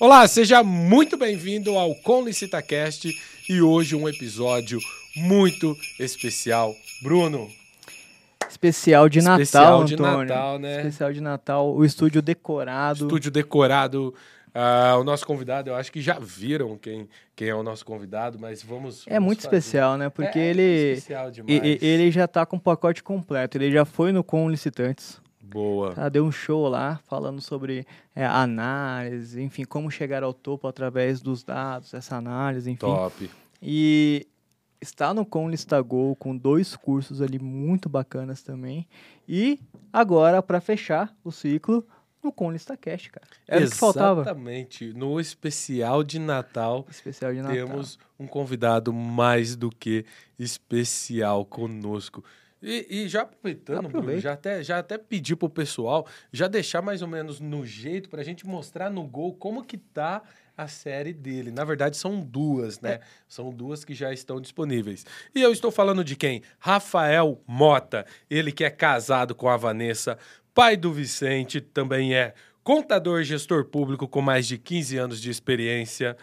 Olá, seja muito bem-vindo ao Com LicitaCast e hoje um episódio muito especial. Bruno. Especial de Natal, Especial de Antônio. Natal, né? Especial de Natal, o estúdio decorado. Estúdio decorado. Ah, o nosso convidado, eu acho que já viram quem, quem é o nosso convidado, mas vamos. É vamos muito fazer. especial, né? Porque É, é ele, especial demais. e- ele já tá com o pacote completo. Ele já foi no Com Licitantes. Boa. Tá? Deu um show lá falando sobre é, análise, enfim, como chegar ao topo através dos dados, essa análise, enfim. Top. E está no Com Listagol com dois cursos ali muito bacanas também. E agora, para fechar o ciclo, no Com cara. Era o que faltava. Exatamente. No especial de Natal, Especial de Natal. temos um convidado mais do que especial conosco. E, e já aproveitando, Bruno, já até, já até pedi pro pessoal já deixar mais ou menos no jeito pra gente mostrar no gol como que tá a série dele. Na verdade, são duas, né? São duas que já estão disponíveis. E eu estou falando de quem? Rafael Mota. Ele que é casado com a Vanessa, pai do Vicente, também é contador e gestor público com mais de 15 anos de experiência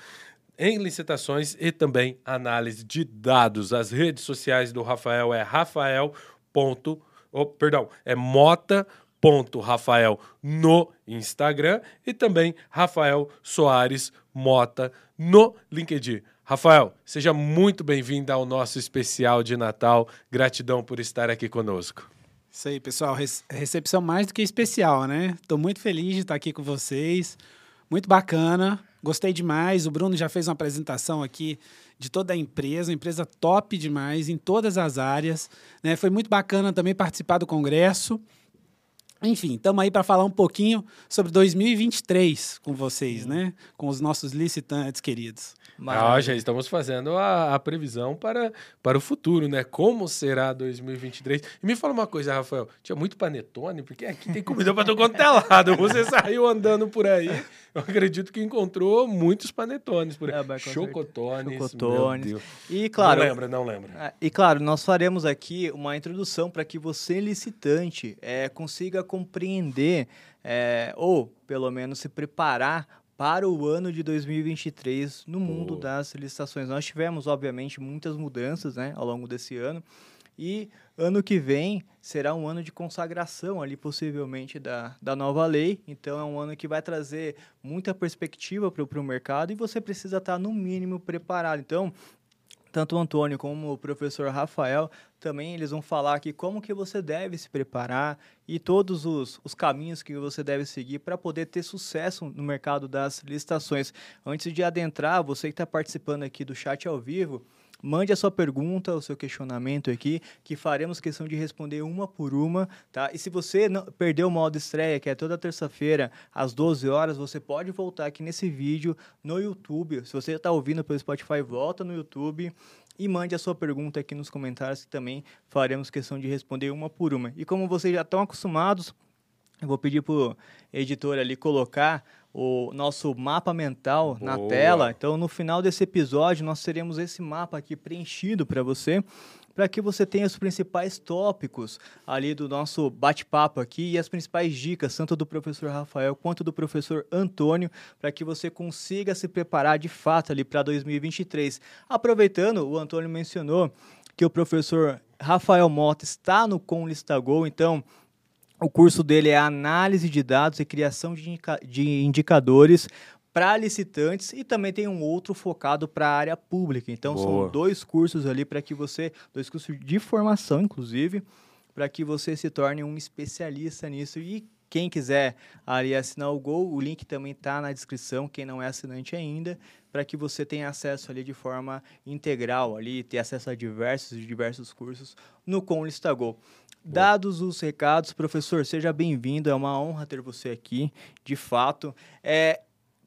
em licitações e também análise de dados. As redes sociais do Rafael é Rafael. Ponto, oh, perdão, é Mota. Ponto Rafael no Instagram e também Rafael Soares Mota no LinkedIn. Rafael, seja muito bem-vindo ao nosso especial de Natal. Gratidão por estar aqui conosco. Isso aí, pessoal. Rece- Recepção mais do que especial, né? Estou muito feliz de estar aqui com vocês. Muito bacana. Gostei demais. O Bruno já fez uma apresentação aqui de toda a empresa, empresa top demais em todas as áreas. Né? Foi muito bacana também participar do congresso. Enfim, estamos aí para falar um pouquinho sobre 2023 com vocês, né? Com os nossos licitantes queridos. Ah, já estamos fazendo a, a previsão para, para o futuro, né? Como será 2023? E me fala uma coisa, Rafael. Tinha muito panetone, porque aqui tem comida para todo quanto é lado. Você saiu andando por aí, eu acredito que encontrou muitos panetones por aí. É, mas Chocotones. Chocotones. Meu Deus. E claro, Não lembra, não lembra. Ah, E claro, nós faremos aqui uma introdução para que você, licitante, eh, consiga compreender eh, ou, pelo menos, se preparar para o ano de 2023 no mundo das licitações. Nós tivemos, obviamente, muitas mudanças né, ao longo desse ano e ano que vem será um ano de consagração ali, possivelmente, da, da nova lei. Então, é um ano que vai trazer muita perspectiva para o mercado e você precisa estar, no mínimo, preparado. Então, tanto o Antônio como o professor Rafael também eles vão falar aqui como que você deve se preparar e todos os, os caminhos que você deve seguir para poder ter sucesso no mercado das licitações. Antes de adentrar, você que está participando aqui do chat ao vivo, mande a sua pergunta, o seu questionamento aqui, que faremos questão de responder uma por uma, tá? E se você não, perdeu o modo estreia, que é toda terça-feira, às 12 horas, você pode voltar aqui nesse vídeo no YouTube. Se você está ouvindo pelo Spotify, volta no YouTube e mande a sua pergunta aqui nos comentários, que também faremos questão de responder uma por uma. E como vocês já estão acostumados, eu vou pedir pro editor ali colocar o nosso mapa mental na Boa. tela. Então, no final desse episódio, nós teremos esse mapa aqui preenchido para você, para que você tenha os principais tópicos ali do nosso bate-papo aqui e as principais dicas, tanto do professor Rafael quanto do professor Antônio, para que você consiga se preparar de fato ali para 2023. Aproveitando, o Antônio mencionou que o professor Rafael Mota está no Com Listagol, então o curso dele é análise de dados e criação de, indica- de indicadores para licitantes e também tem um outro focado para a área pública. Então Boa. são dois cursos ali para que você, dois cursos de formação inclusive, para que você se torne um especialista nisso e quem quiser ali assinar o Gol, o link também está na descrição, quem não é assinante ainda, para que você tenha acesso ali de forma integral ali, ter acesso a diversos e diversos cursos no Com Lista Gol. Dados os recados, professor, seja bem-vindo, é uma honra ter você aqui, de fato. É,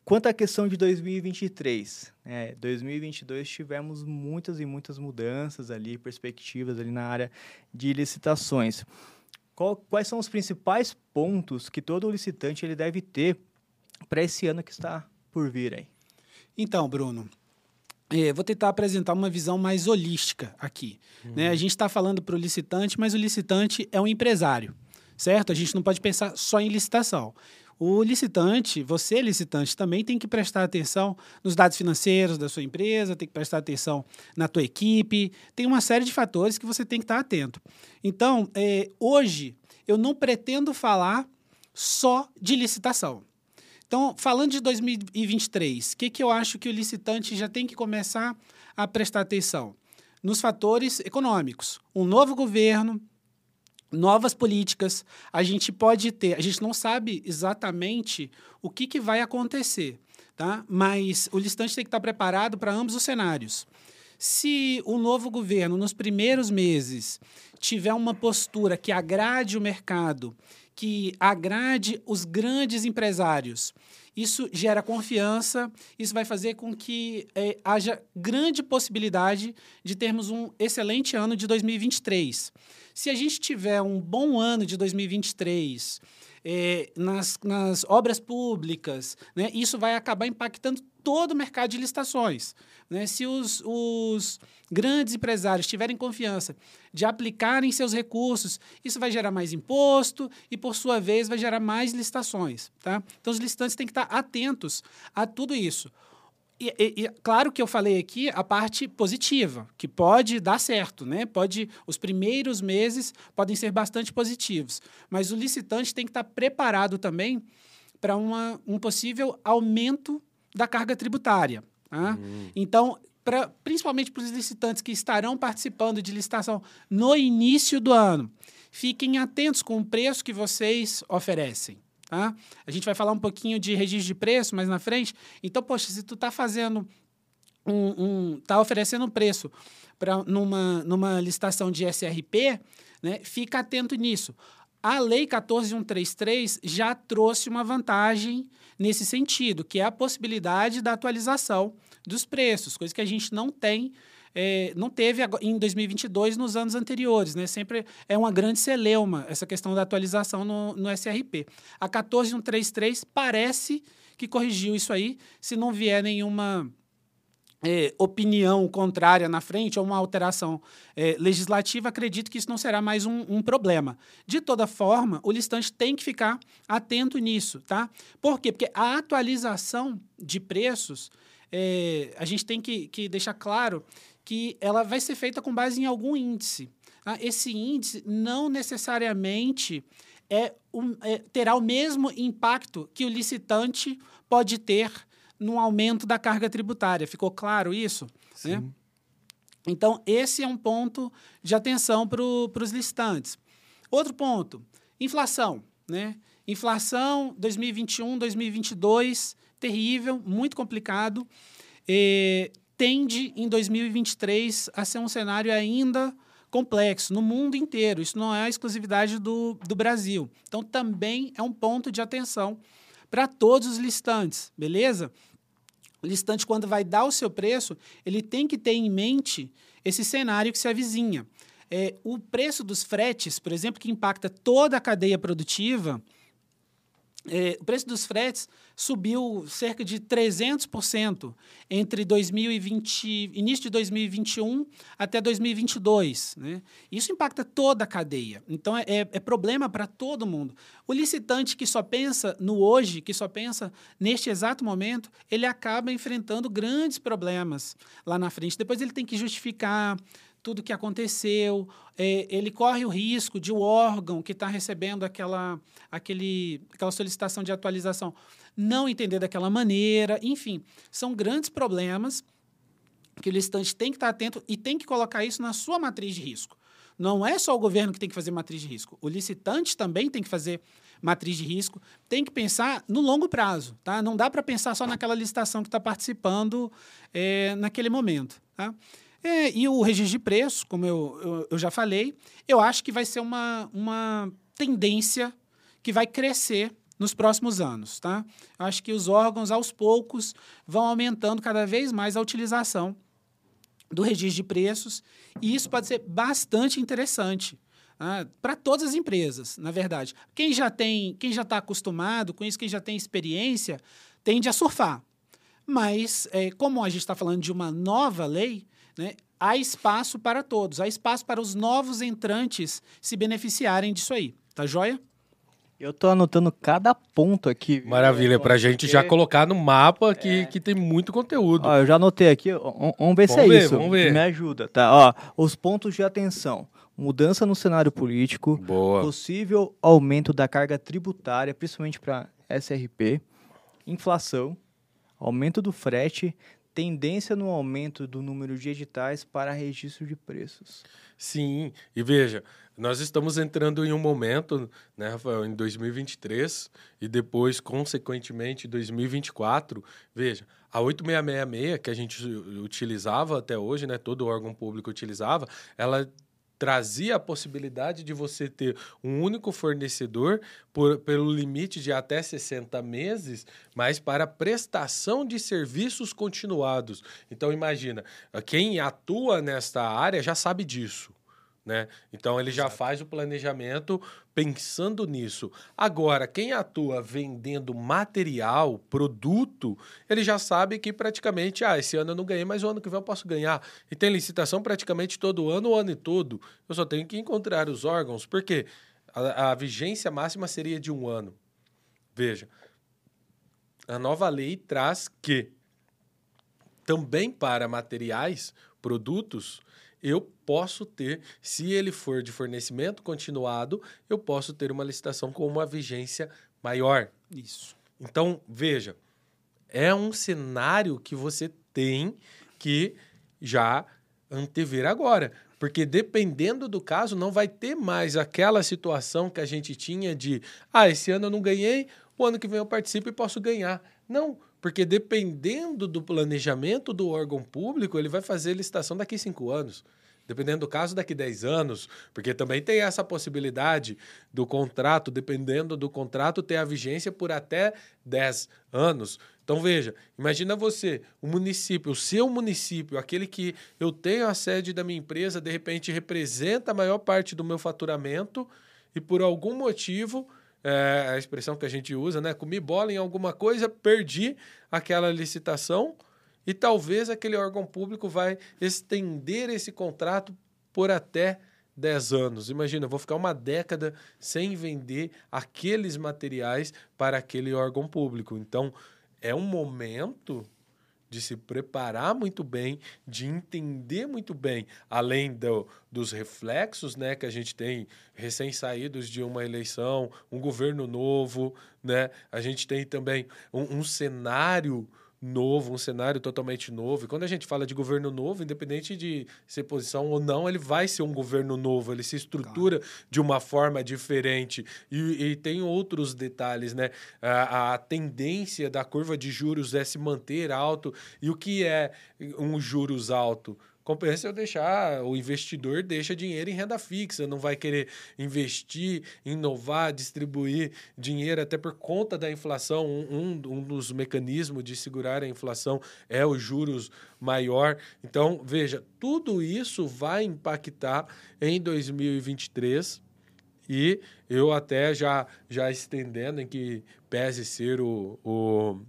quanto à questão de 2023, é, 2022 tivemos muitas e muitas mudanças ali, perspectivas ali na área de licitações. Qual- quais são os principais pontos que todo licitante ele deve ter para esse ano que está por vir aí? Então, Bruno, é, vou tentar apresentar uma visão mais holística aqui. Né? A gente está falando para o licitante, mas o licitante é um empresário. certo? A gente não pode pensar só em licitação. O licitante, você licitante, também tem que prestar atenção nos dados financeiros da sua empresa, tem que prestar atenção na tua equipe, tem uma série de fatores que você tem que estar atento. Então, é, hoje, eu não pretendo falar só de licitação. Então, falando de 2023, o que, que eu acho que o licitante já tem que começar a prestar atenção? Nos fatores econômicos. Um novo governo, novas políticas. A gente pode ter, a gente não sabe exatamente o que, que vai acontecer, tá? Mas o listante tem que estar preparado para ambos os cenários. Se o novo governo, nos primeiros meses, tiver uma postura que agrade o mercado, que agrade os grandes empresários, isso gera confiança, isso vai fazer com que é, haja grande possibilidade de termos um excelente ano de 2023. Se a gente tiver um bom ano de 2023 é, nas, nas obras públicas, né, isso vai acabar impactando todo o mercado de licitações. Né? Se os, os grandes empresários tiverem confiança de aplicarem seus recursos, isso vai gerar mais imposto e, por sua vez, vai gerar mais licitações. Tá? Então, os licitantes têm que estar atentos a tudo isso. E, e, e, claro que eu falei aqui a parte positiva, que pode dar certo, né? Pode, os primeiros meses podem ser bastante positivos, mas o licitante tem que estar preparado também para um possível aumento da carga tributária. Tá? Uhum. Então, pra, principalmente para os licitantes que estarão participando de licitação no início do ano, fiquem atentos com o preço que vocês oferecem. Tá? A gente vai falar um pouquinho de registro de preço mais na frente. Então, poxa, se tu está fazendo um, um tá oferecendo um preço para numa, numa licitação de SRP, né, fica atento nisso. A Lei 14133 já trouxe uma vantagem nesse sentido, que é a possibilidade da atualização dos preços, coisa que a gente não tem é, não teve em 2022 nos anos anteriores. Né? Sempre é uma grande celeuma essa questão da atualização no, no SRP. A 14133 parece que corrigiu isso aí, se não vier nenhuma é, opinião contrária na frente ou uma alteração é, legislativa, acredito que isso não será mais um, um, problema. De toda forma, o listante tem que ficar atento nisso, tá? Por quê? Porque a atualização de preços, é, a gente tem que, que deixar claro que ela vai ser feita com base em algum índice. Tá? Esse índice não necessariamente é, um, é, terá o mesmo impacto que o licitante pode ter no aumento da carga tributária. Ficou claro isso? Né? Então, esse é um ponto de atenção para os licitantes. Outro ponto, inflação. Né? Inflação 2021, 2022, terrível, muito complicado. E tende em 2023 a ser um cenário ainda complexo no mundo inteiro. Isso não é a exclusividade do, do Brasil. Então, também é um ponto de atenção para todos os listantes, beleza? O listante, quando vai dar o seu preço, ele tem que ter em mente esse cenário que se avizinha. É, o preço dos fretes, por exemplo, que impacta toda a cadeia produtiva, o preço dos fretes subiu cerca de 300% entre 2020, início de 2021 até 2022. Né? Isso impacta toda a cadeia. Então, é, é, é problema para todo mundo. O licitante que só pensa no hoje, que só pensa neste exato momento, ele acaba enfrentando grandes problemas lá na frente. Depois ele tem que justificar tudo que aconteceu, é, ele corre o risco de o órgão que está recebendo aquela, aquele, aquela solicitação de atualização não entender daquela maneira, enfim, são grandes problemas que o licitante tem que estar atento e tem que colocar isso na sua matriz de risco. Não é só o governo que tem que fazer matriz de risco. O licitante também tem que fazer matriz de risco. Tem que pensar no longo prazo. Tá? Não dá para pensar só naquela licitação que está participando é, naquele momento. Tá? É, e o registro de preço, como eu, eu, eu, já falei, eu acho que vai ser uma, uma tendência que vai crescer nos próximos anos. Tá? Eu acho que os órgãos, aos poucos, vão aumentando cada vez mais a utilização do registro de preços, e isso pode ser bastante interessante. Ah, para todas as empresas, na verdade. Quem já tem, quem já está acostumado com isso, quem já tem experiência, tende a surfar. Mas, é, como a gente está falando de uma nova lei, né, há espaço para todos, há espaço para os novos entrantes se beneficiarem disso aí. Tá joia? Eu tô anotando cada ponto aqui. viu? Maravilha, pra gente já Porque- colocar no mapa que, que tem muito conteúdo. Ó, eu já anotei aqui, vamos ver se é ver, isso. vamos ver. Me ajuda, tá? Ó, os pontos de atenção. Mudança no cenário político, Boa. possível aumento da carga tributária, principalmente para SRP, inflação, aumento do frete, tendência no aumento do número de editais para registro de preços. Sim, e veja, nós estamos entrando em um momento, né, Rafael, em 2023 e depois, consequentemente, 2024. Veja, a 8666 que a gente utilizava até hoje, né, todo órgão público utilizava, ela trazia a possibilidade de você ter um único fornecedor por, pelo limite de até 60 meses, mas para prestação de serviços continuados. Então imagina, quem atua nesta área já sabe disso. Né? Então ele já faz o planejamento pensando nisso. Agora, quem atua vendendo material, produto, ele já sabe que praticamente, ah, esse ano eu não ganhei, mas o ano que vem eu posso ganhar. E tem licitação praticamente todo ano, o ano todo. Eu só tenho que encontrar os órgãos, porque a, a vigência máxima seria de um ano. Veja, a nova lei traz que também para materiais, produtos, eu posso ter, se ele for de fornecimento continuado, eu posso ter uma licitação com uma vigência maior. Isso. Então, veja, é um cenário que você tem que já antever agora. Porque dependendo do caso, não vai ter mais aquela situação que a gente tinha de ah, esse ano eu não ganhei, o ano que vem eu participo e posso ganhar. Não, porque dependendo do planejamento do órgão público, ele vai fazer licitação daqui cinco anos. Dependendo do caso, daqui 10 anos, porque também tem essa possibilidade do contrato, dependendo do contrato, ter a vigência por até 10 anos. Então, veja, imagina você, o município, o seu município, aquele que eu tenho a sede da minha empresa, de repente representa a maior parte do meu faturamento e por algum motivo, é, a expressão que a gente usa, né? Comi bola em alguma coisa, perdi aquela licitação e talvez aquele órgão público vai estender esse contrato por até 10 anos. Imagina, eu vou ficar uma década sem vender aqueles materiais para aquele órgão público. Então, é um momento de se preparar muito bem, de entender muito bem, além do, dos reflexos né, que a gente tem recém-saídos de uma eleição, um governo novo, né? a gente tem também um, um cenário novo, um cenário totalmente novo. E quando a gente fala de governo novo, independente de ser posição ou não, ele vai ser um governo novo, ele se estrutura de uma forma diferente. E, e tem outros detalhes, né? A, a tendência da curva de juros é se manter alto. E o que é um juros alto? Compensa eu deixar, o investidor deixa dinheiro em renda fixa, não vai querer investir, inovar, distribuir dinheiro, até por conta da inflação. Um, um, dos mecanismos de segurar a inflação é os juros maior. Então, veja, tudo isso vai impactar em 2023. E eu até já, já estendendo em que pese ser o, o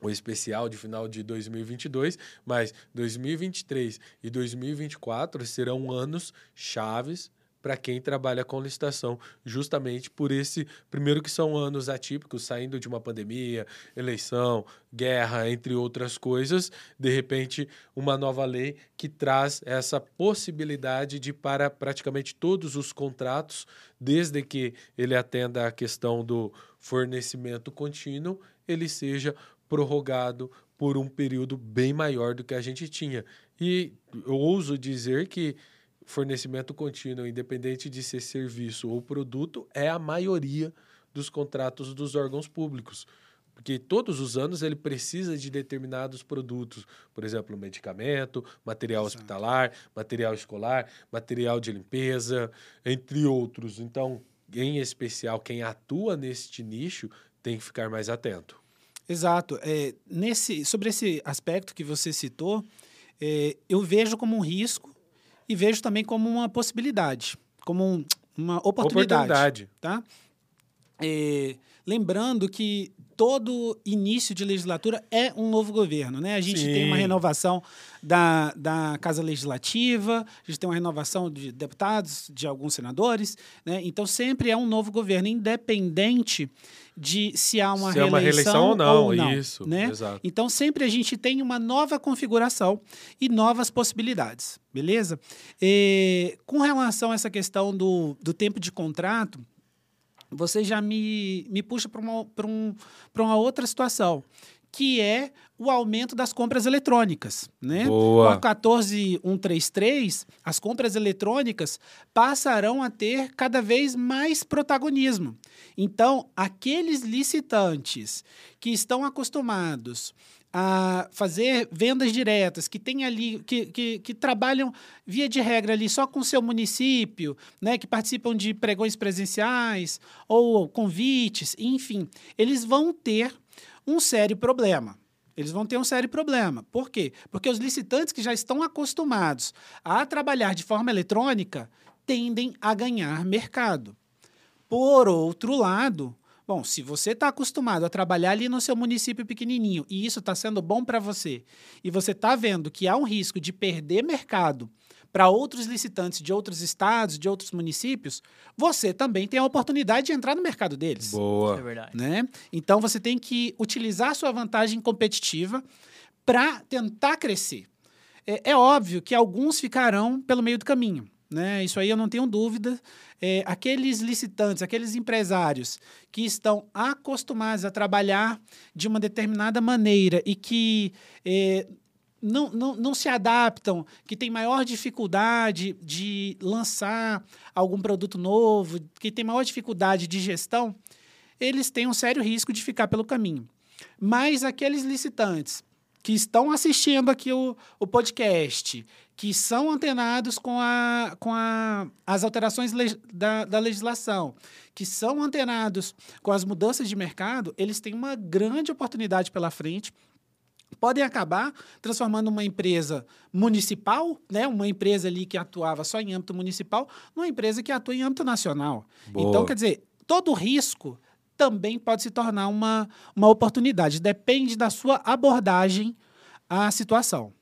o especial de final de 2022, mas 2023 e 2024 serão anos chaves para quem trabalha com licitação, justamente por esse primeiro que são anos atípicos, saindo de uma pandemia, eleição, guerra, entre outras coisas, de repente uma nova lei que traz essa possibilidade de para praticamente todos os contratos, desde que ele atenda a questão do fornecimento contínuo, ele seja prorrogado por um período bem maior do que a gente tinha. E eu ouso dizer que fornecimento contínuo, independente de ser serviço ou produto, é a maioria dos contratos dos órgãos públicos. Porque todos os anos ele precisa de determinados produtos, por exemplo, medicamento, material Exato. hospitalar, material escolar, material de limpeza, entre outros. Então, em especial, quem atua neste nicho tem que ficar mais atento. Exato. É, nesse, sobre esse aspecto que você citou, é, eu vejo como um risco e vejo também como uma possibilidade, como um- uma oportunidade. Oportunidade. Tá? É, lembrando que todo início de legislatura é um novo governo, né? A gente Sim. tem uma renovação da, da Casa Legislativa, a gente tem uma renovação de deputados, de alguns senadores, né? Então sempre é um novo governo, independente de se há uma, Se é reeleição, uma reeleição ou não, ou não isso, né? exato. Então sempre a gente tem uma nova configuração e novas possibilidades, beleza? E, com relação a essa questão do, do tempo de contrato, você já me, me puxa para uma, pra um, pra uma outra situação, que é o aumento das compras eletrônicas. Né? Boa. Com a 14133, as compras eletrônicas passarão a ter cada vez mais protagonismo. Então, aqueles licitantes que estão acostumados a fazer vendas diretas, que tem ali, que, que, que trabalham via de regra ali só com o seu município, né, que participam de pregões presenciais ou convites, enfim, eles vão ter um sério problema. Eles vão ter um sério problema. Por quê? Porque os licitantes que já estão acostumados a trabalhar de forma eletrônica tendem a ganhar mercado. Por outro lado, Bom, se você está acostumado a trabalhar ali no seu município pequenininho e isso está sendo bom para você, e você está vendo que há um risco de perder mercado para outros licitantes de outros estados, de outros municípios, você também tem a oportunidade de entrar no mercado deles. É Boa. verdade. Né? Então você tem que utilizar sua vantagem competitiva para tentar crescer. É, é óbvio que alguns ficarão pelo meio do caminho. Né? Isso aí eu não tenho dúvida. É, aqueles licitantes, aqueles empresários que estão acostumados a trabalhar de uma determinada maneira e que é, não, não, não se adaptam, que têm maior dificuldade de lançar algum produto novo, que têm maior dificuldade de gestão, eles têm um sério risco de ficar pelo caminho. Mas aqueles licitantes que estão assistindo aqui o, o podcast, que são antenados com, a, com a, as alterações da, da legislação, que são antenados com as mudanças de mercado, eles têm uma grande oportunidade pela frente podem acabar transformando uma empresa municipal, né, uma empresa ali que atuava só em âmbito municipal, numa empresa que atua em âmbito nacional. Boa. Então, quer dizer, todo risco também pode se tornar uma, uma oportunidade. Depende da sua abordagem à situação.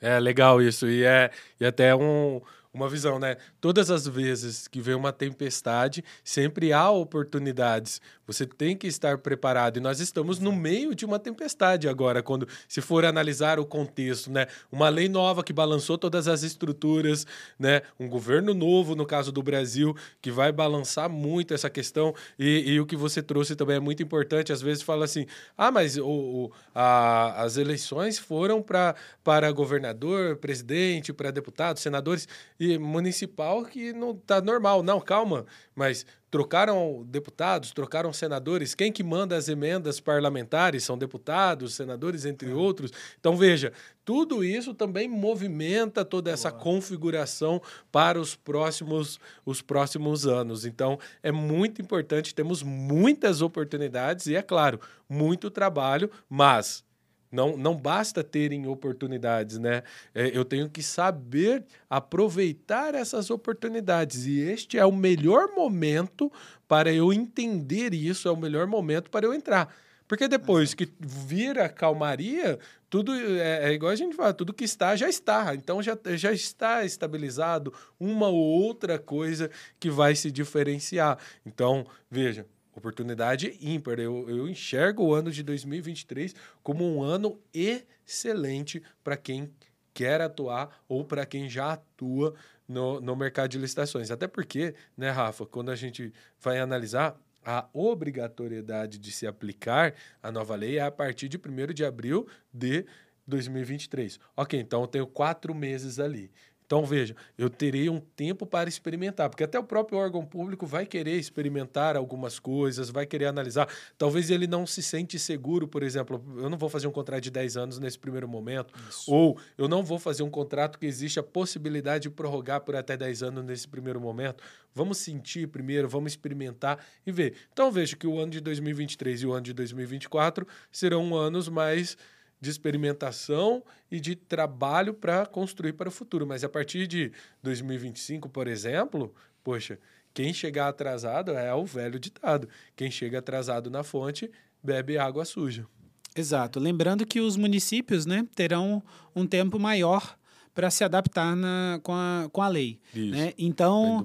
É legal isso. E é e até um, uma visão, né? Todas as vezes que vem uma tempestade, sempre há oportunidades. Você tem que estar preparado. E nós estamos no meio de uma tempestade agora, quando se for analisar o contexto, né? Uma lei nova que balançou todas as estruturas, né? Um governo novo, no caso do Brasil, que vai balançar muito essa questão. E, e o que você trouxe também é muito importante. Às vezes fala assim: ah, mas o, o a, as eleições foram pra, para governador, presidente, para deputados, senadores e municipal que não tá normal. Não, calma, mas trocaram deputados, trocaram senadores. Quem que manda as emendas parlamentares são deputados, senadores, entre outros. Então veja, tudo isso também movimenta toda essa configuração para os próximos os próximos anos. Então é muito importante, temos muitas oportunidades e é claro, muito trabalho, mas não, não basta terem oportunidades, né? É, eu tenho que saber aproveitar essas oportunidades. E este é o melhor momento para eu entender isso, é o melhor momento para eu entrar. Porque depois que vira calmaria, tudo é, é, igual a gente fala, tudo que está já está. Então já, já está estabilizado uma ou outra coisa que vai se diferenciar. Então, veja, oportunidade ímpar. Eu, eu enxergo o ano de 2023 como um ano excelente para quem quer atuar ou para quem já atua no, no mercado de licitações. Até porque, né, Rafa, quando a gente vai analisar a obrigatoriedade de se aplicar a nova lei é a partir de 1 de abril de 2023. Ok, então eu tenho quatro meses ali. Então, veja, eu terei um tempo para experimentar, porque até o próprio órgão público vai querer experimentar algumas coisas, vai querer analisar. Talvez ele não se sente seguro, por exemplo, eu não vou fazer um contrato de 10 anos nesse primeiro momento, Isso. ou eu não vou fazer um contrato que existe a possibilidade de prorrogar por até 10 anos nesse primeiro momento. Vamos sentir primeiro, vamos experimentar e ver. Então, vejo que o ano de 2023 e o ano de 2024 serão anos mais de experimentação e de trabalho para construir para o futuro. Mas a partir de 2025, por exemplo, poxa, quem chegar atrasado é o velho ditado. Quem chega atrasado na fonte bebe água suja. Exato. Lembrando que os municípios né, terão um tempo maior para se adaptar na, com, a, com a lei. Isso. Né? Então,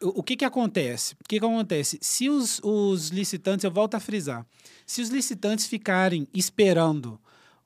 o, o que, que acontece? O que, que acontece? Se os, os licitantes, eu volto a frisar, se os licitantes ficarem esperando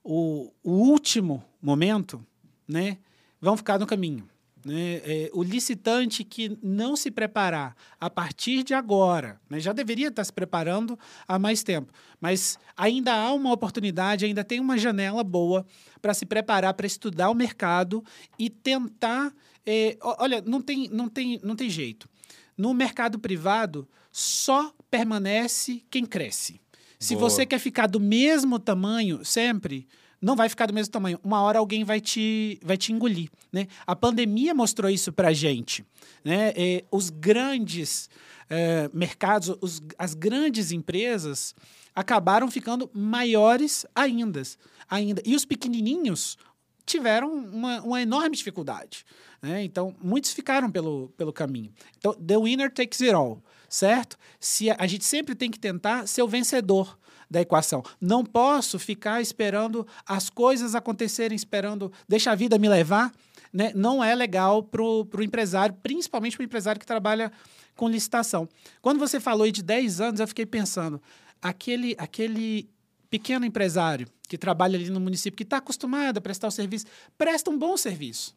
o, o último momento, né, vão ficar no caminho. Né? É, o licitante que não se preparar a partir de agora, né, já deveria estar se preparando há mais tempo, mas ainda há uma oportunidade, ainda tem uma janela boa para se preparar, para estudar o mercado e tentar. é, olha, não tem, não, tem, não tem jeito. No mercado privado, só permanece quem cresce. Se Boa. você quer ficar do mesmo tamanho sempre, não vai ficar do mesmo tamanho. Uma hora alguém vai te, vai te engolir. Né? A pandemia mostrou isso para a gente. Né? Eh, os grandes eh, mercados, os- as grandes empresas acabaram ficando maiores ainda, ainda. E os pequenininhos tiveram uma, uma enorme dificuldade. Né? Então, muitos ficaram pelo, pelo caminho. Então, the winner takes it all, certo? Se a, a gente sempre tem que tentar ser o vencedor da equação. Não posso ficar esperando as coisas acontecerem, esperando, deixa a vida me levar. Né? Não é legal para o empresário, principalmente para o empresário que trabalha com licitação. Quando você falou de 10 anos, eu fiquei pensando, aquele, aquele pequeno empresário que trabalha ali no município, que está acostumado a prestar o serviço, presta um bom serviço.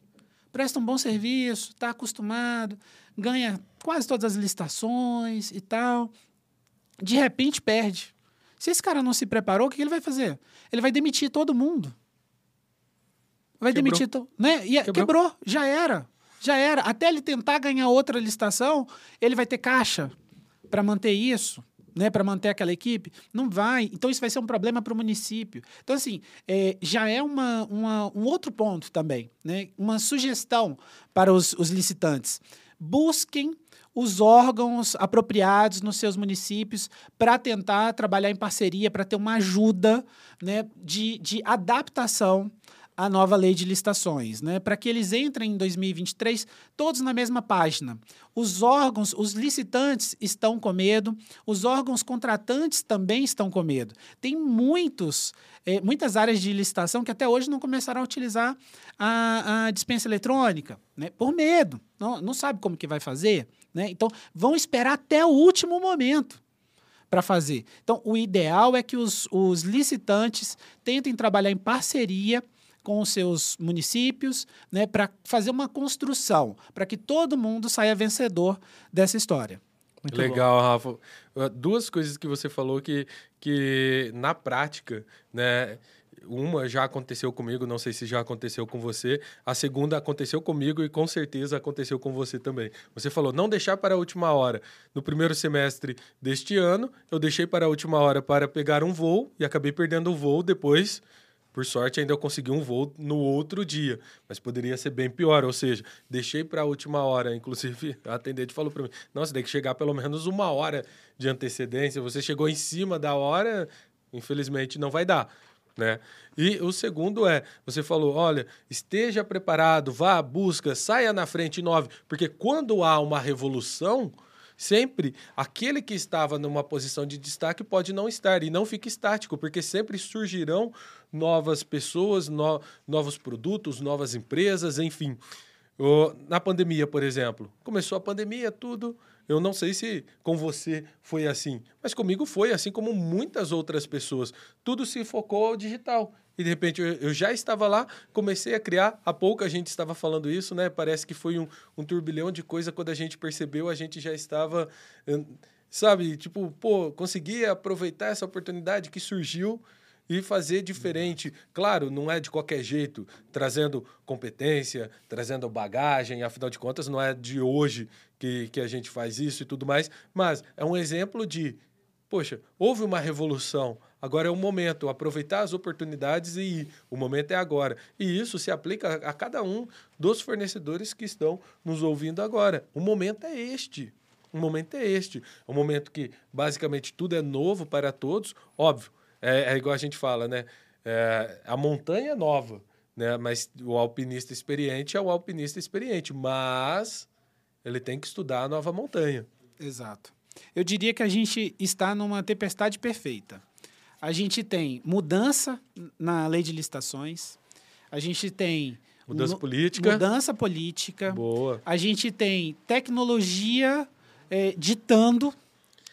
Presta um bom serviço, está acostumado, ganha quase todas as licitações e tal. De repente perde. Se esse cara não se preparou, o que ele vai fazer? Ele vai demitir todo mundo. Vai Quebrou. demitir. To né? E, Quebrou. quebrou, já era. Já era. Até ele tentar ganhar outra licitação, ele vai ter caixa para manter isso, né? Para manter aquela equipe. Não vai. Então, isso vai ser um problema para o município. Então, assim, é, já é uma, uma- um outro ponto também, né? Uma sugestão para os, os licitantes. Busquem os órgãos apropriados nos seus municípios para tentar trabalhar em parceria, para ter uma ajuda né, de, de adaptação à nova lei de licitações, né, para que eles entrem em 2023 todos na mesma página. Os órgãos, os licitantes estão com medo, os órgãos contratantes também estão com medo. Tem muitos, eh, muitas áreas de licitação que até hoje não começaram a utilizar a, a dispensa eletrônica, né, por medo, não, não sabe como que vai fazer. Né? Então, vão esperar até o último momento para fazer. Então, o ideal é que os, os licitantes tentem trabalhar em parceria com os seus municípios, né, para fazer uma construção, para que todo mundo saia vencedor dessa história. Muito bom. Legal, Rafa. Uh, Duas coisas que você falou que, que na prática, né? Uma já aconteceu comigo, não sei se já aconteceu com você. A segunda aconteceu comigo e com certeza aconteceu com você também. Você falou não deixar para a última hora. No primeiro semestre deste ano, eu deixei para a última hora para pegar um voo e acabei perdendo o voo depois. Por sorte, ainda eu consegui um voo no outro dia, mas poderia ser bem pior. Ou seja, deixei para a última hora. Inclusive, a atendente falou para mim: Não, você tem que chegar pelo menos uma hora de antecedência. Você chegou em cima da hora, infelizmente não vai dar. Né? E o segundo é, você falou, olha, esteja preparado, vá, busca, saia na frente nove, porque quando há uma revolução, sempre aquele que estava numa posição de destaque pode não estar e não fique estático, porque sempre surgirão novas pessoas, no- novos produtos, novas empresas, enfim. O- na pandemia, por exemplo, começou a pandemia, tudo. Eu não sei se com você foi assim, mas comigo foi, assim como muitas outras pessoas. Tudo se focou ao digital. E de repente eu, eu já estava lá, comecei a criar. Há pouco a gente estava falando isso, né? Parece que foi um, um turbilhão de coisa. Quando a gente percebeu, a gente já estava, sabe, tipo, pô, consegui aproveitar essa oportunidade que surgiu e fazer diferente. Claro, não é de qualquer jeito, trazendo competência, trazendo bagagem, afinal de contas, não é de hoje que, que a gente faz isso e tudo mais, mas é um exemplo de, poxa, houve uma revolução, agora é o momento, aproveitar as oportunidades e ir. O momento é agora. E isso se aplica a, cada um dos fornecedores que estão nos ouvindo agora. O momento é este. O momento é este. É um momento que basicamente tudo é novo para todos, óbvio. É, é igual a gente fala, né? É, a montanha é nova, né? Mas o alpinista experiente é o alpinista experiente, mas ele tem que estudar a nova montanha. Exato. Eu diria que a gente está numa tempestade perfeita. a gente tem mudança na lei de licitações, a gente tem Mudança mu- política. mudança política, Boa. a gente tem tecnologia eh, ditando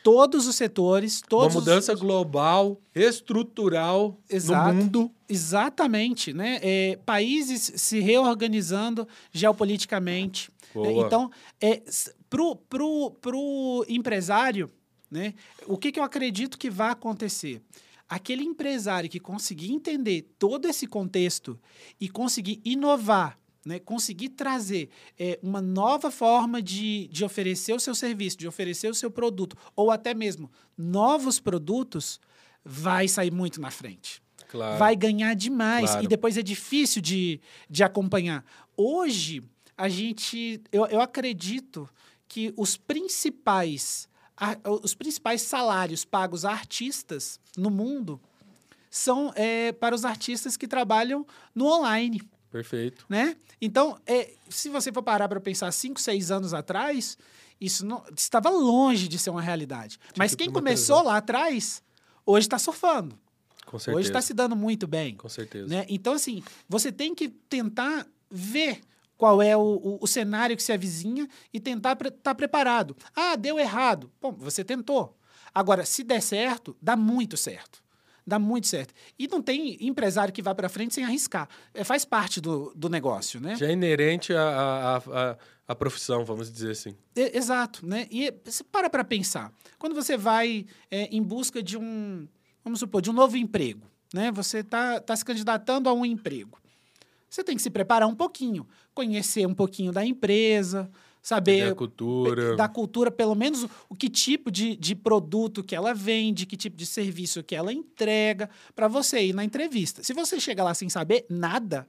todos os setores, todos Uma os- mudança global, estrutural Exato. no mundo. Exatamente, né? É, países se reorganizando geopoliticamente. Boa. É, Então, é, pro, pro, pro empresário, né? O que, que eu acredito que vai acontecer? Aquele empresário que conseguir entender todo esse contexto e conseguir inovar, né? conseguir trazer é, uma nova forma de, de oferecer o seu serviço, de oferecer o seu produto, ou até mesmo novos produtos, vai sair muito na frente Claro. vai ganhar demais Claro. e depois é difícil de, de acompanhar. Hoje, a gente, eu, eu acredito que os principais, a- os principais salários pagos a artistas no mundo são é, para os artistas que trabalham no online, Perfeito. né? Então, é, se você for parar para pensar cinco, seis anos atrás, isso não, estava longe de ser uma realidade. Mas que quem começou lá atrás, hoje está surfando. Com certeza. Hoje está se dando muito bem. Com certeza. Né? Então, assim, você tem que tentar ver qual é o, o, o cenário que se avizinha e tentar estar preparado. Ah, deu errado. Bom, você tentou. Agora, se der certo, dá muito certo. Dá muito certo. E não tem empresário que vá para frente sem arriscar. É, faz parte do, do negócio, né? Já é inerente à, à, à, profissão, vamos dizer assim. E- Exato, né? E você para para pensar. Quando você vai é, em busca de um, vamos supor, de um novo emprego, né? Você está tá se candidatando a um emprego. Você tem que se preparar um pouquinho, conhecer um pouquinho da empresa, saber Da cultura. da cultura, pelo menos o, que tipo de, de produto que ela vende, que tipo de serviço que ela entrega, para você ir na entrevista. Se você chega lá sem saber nada,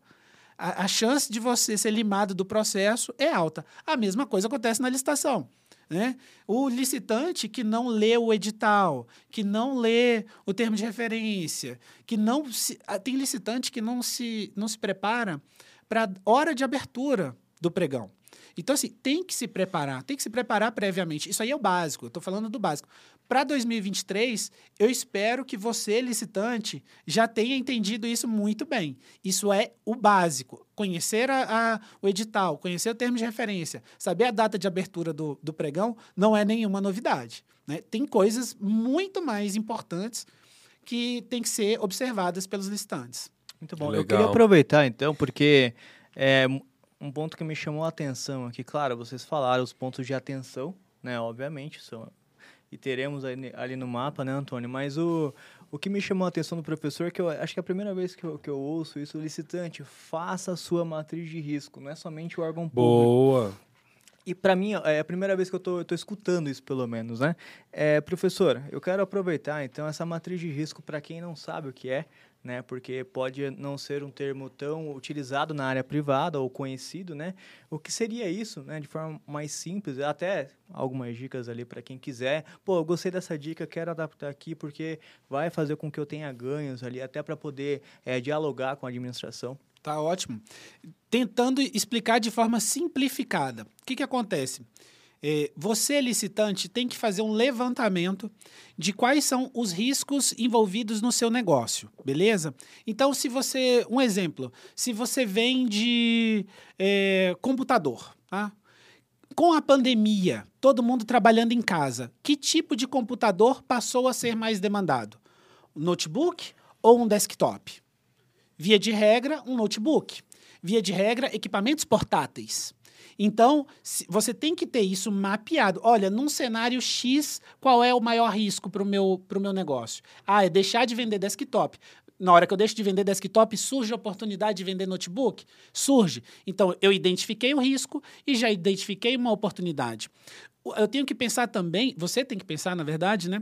a, a chance de você ser limado do processo é alta. A mesma coisa acontece na licitação. Né? O licitante que não lê o edital, que não lê o termo de referência, que não se, tem licitante que não se, não se prepara para hora de abertura do pregão. Então, assim, tem que se preparar, tem que se preparar previamente. Isso aí é o básico, eu estou falando do básico. Para 2023, eu espero que você, licitante, já tenha entendido isso muito bem. Isso é o básico. Conhecer a, a- o edital, conhecer o termo de referência, saber a data de abertura do, do pregão, não é nenhuma novidade. Né? Tem coisas muito mais importantes que têm que ser observadas pelos licitantes. Muito bom. Eu Legal. queria aproveitar, então, porque é um ponto que me chamou a atenção aqui. Claro, vocês falaram os pontos de atenção, né? Obviamente, são, e teremos ali, ali no mapa, né, Antônio? Mas o, o que me chamou a atenção do professor, que eu acho que é a primeira vez que eu, que eu ouço isso, licitante, faça a sua matriz de risco, não é somente o órgão público. Boa. E para mim, é a primeira vez que eu tô, eu tô escutando isso, pelo menos, né? É, professor, eu quero aproveitar, então, essa matriz de risco para quem não sabe o que é, né? Porque pode não ser um termo tão utilizado na área privada ou conhecido, né? O que seria isso, né? De forma mais simples, até algumas dicas ali para quem quiser. Pô, eu gostei dessa dica, quero adaptar aqui porque vai fazer com que eu tenha ganhos ali, até para poder é, dialogar com a administração. Tá ótimo. Tentando explicar de forma simplificada. O que, que acontece? É, você, licitante, tem que fazer um levantamento de quais são os riscos envolvidos no seu negócio, beleza? Então, se você. Um exemplo: se você vende é, computador, tá? Com a pandemia, todo mundo trabalhando em casa, que tipo de computador passou a ser mais demandado? Um notebook ou um desktop? Via de regra, um notebook. Via de regra, equipamentos portáteis. Então, você tem que ter isso mapeado. Olha, num cenário X, qual é o maior risco para o meu, meu negócio? Ah, é deixar de vender desktop. Na hora que eu deixo de vender desktop, surge a oportunidade de vender notebook? Surge. Então, eu identifiquei o risco e já identifiquei uma oportunidade. Eu tenho que pensar também, você tem que pensar, na verdade, né?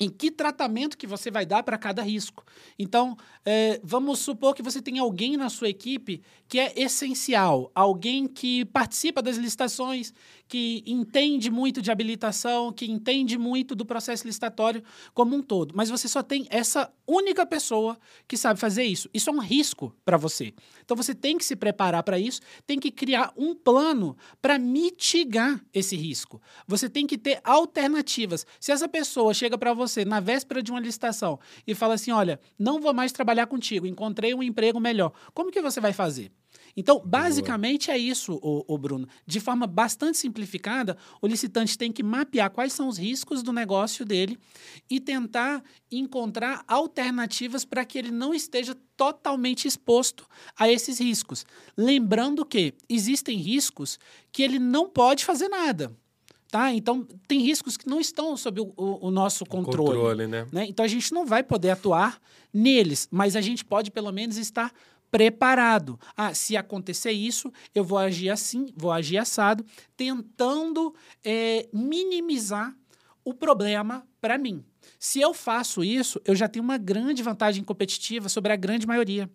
Em que tratamento que você vai dar para cada risco. Então, eh, vamos supor que você tem alguém na sua equipe que é essencial, alguém que participa das licitações, que entende muito de habilitação, que entende muito do processo licitatório como um todo. Mas você só tem essa única pessoa que sabe fazer isso. Isso é um risco para você. Então você tem que se preparar para isso, tem que criar um plano para mitigar esse risco. Você tem que ter alternativas. Se essa pessoa chega para você na véspera de uma licitação e fala assim: olha, não vou mais trabalhar contigo, encontrei um emprego melhor, como que você vai fazer? Então, basicamente Boa. é isso, o, o, Bruno. De forma bastante simplificada, o licitante tem que mapear quais são os riscos do negócio dele e tentar encontrar alternativas para que ele não esteja totalmente exposto a esses riscos. Lembrando que existem riscos que ele não pode fazer nada. Tá? Então, tem riscos que não estão sob o, o, o nosso controle. controle né? né? Então, a gente não vai poder atuar neles, mas a gente pode, pelo menos, estar preparado. Ah, se acontecer isso, eu vou agir assim, vou agir assado, tentando é, minimizar o problema para mim. Se eu faço isso, eu já tenho uma grande vantagem competitiva sobre a grande maioria.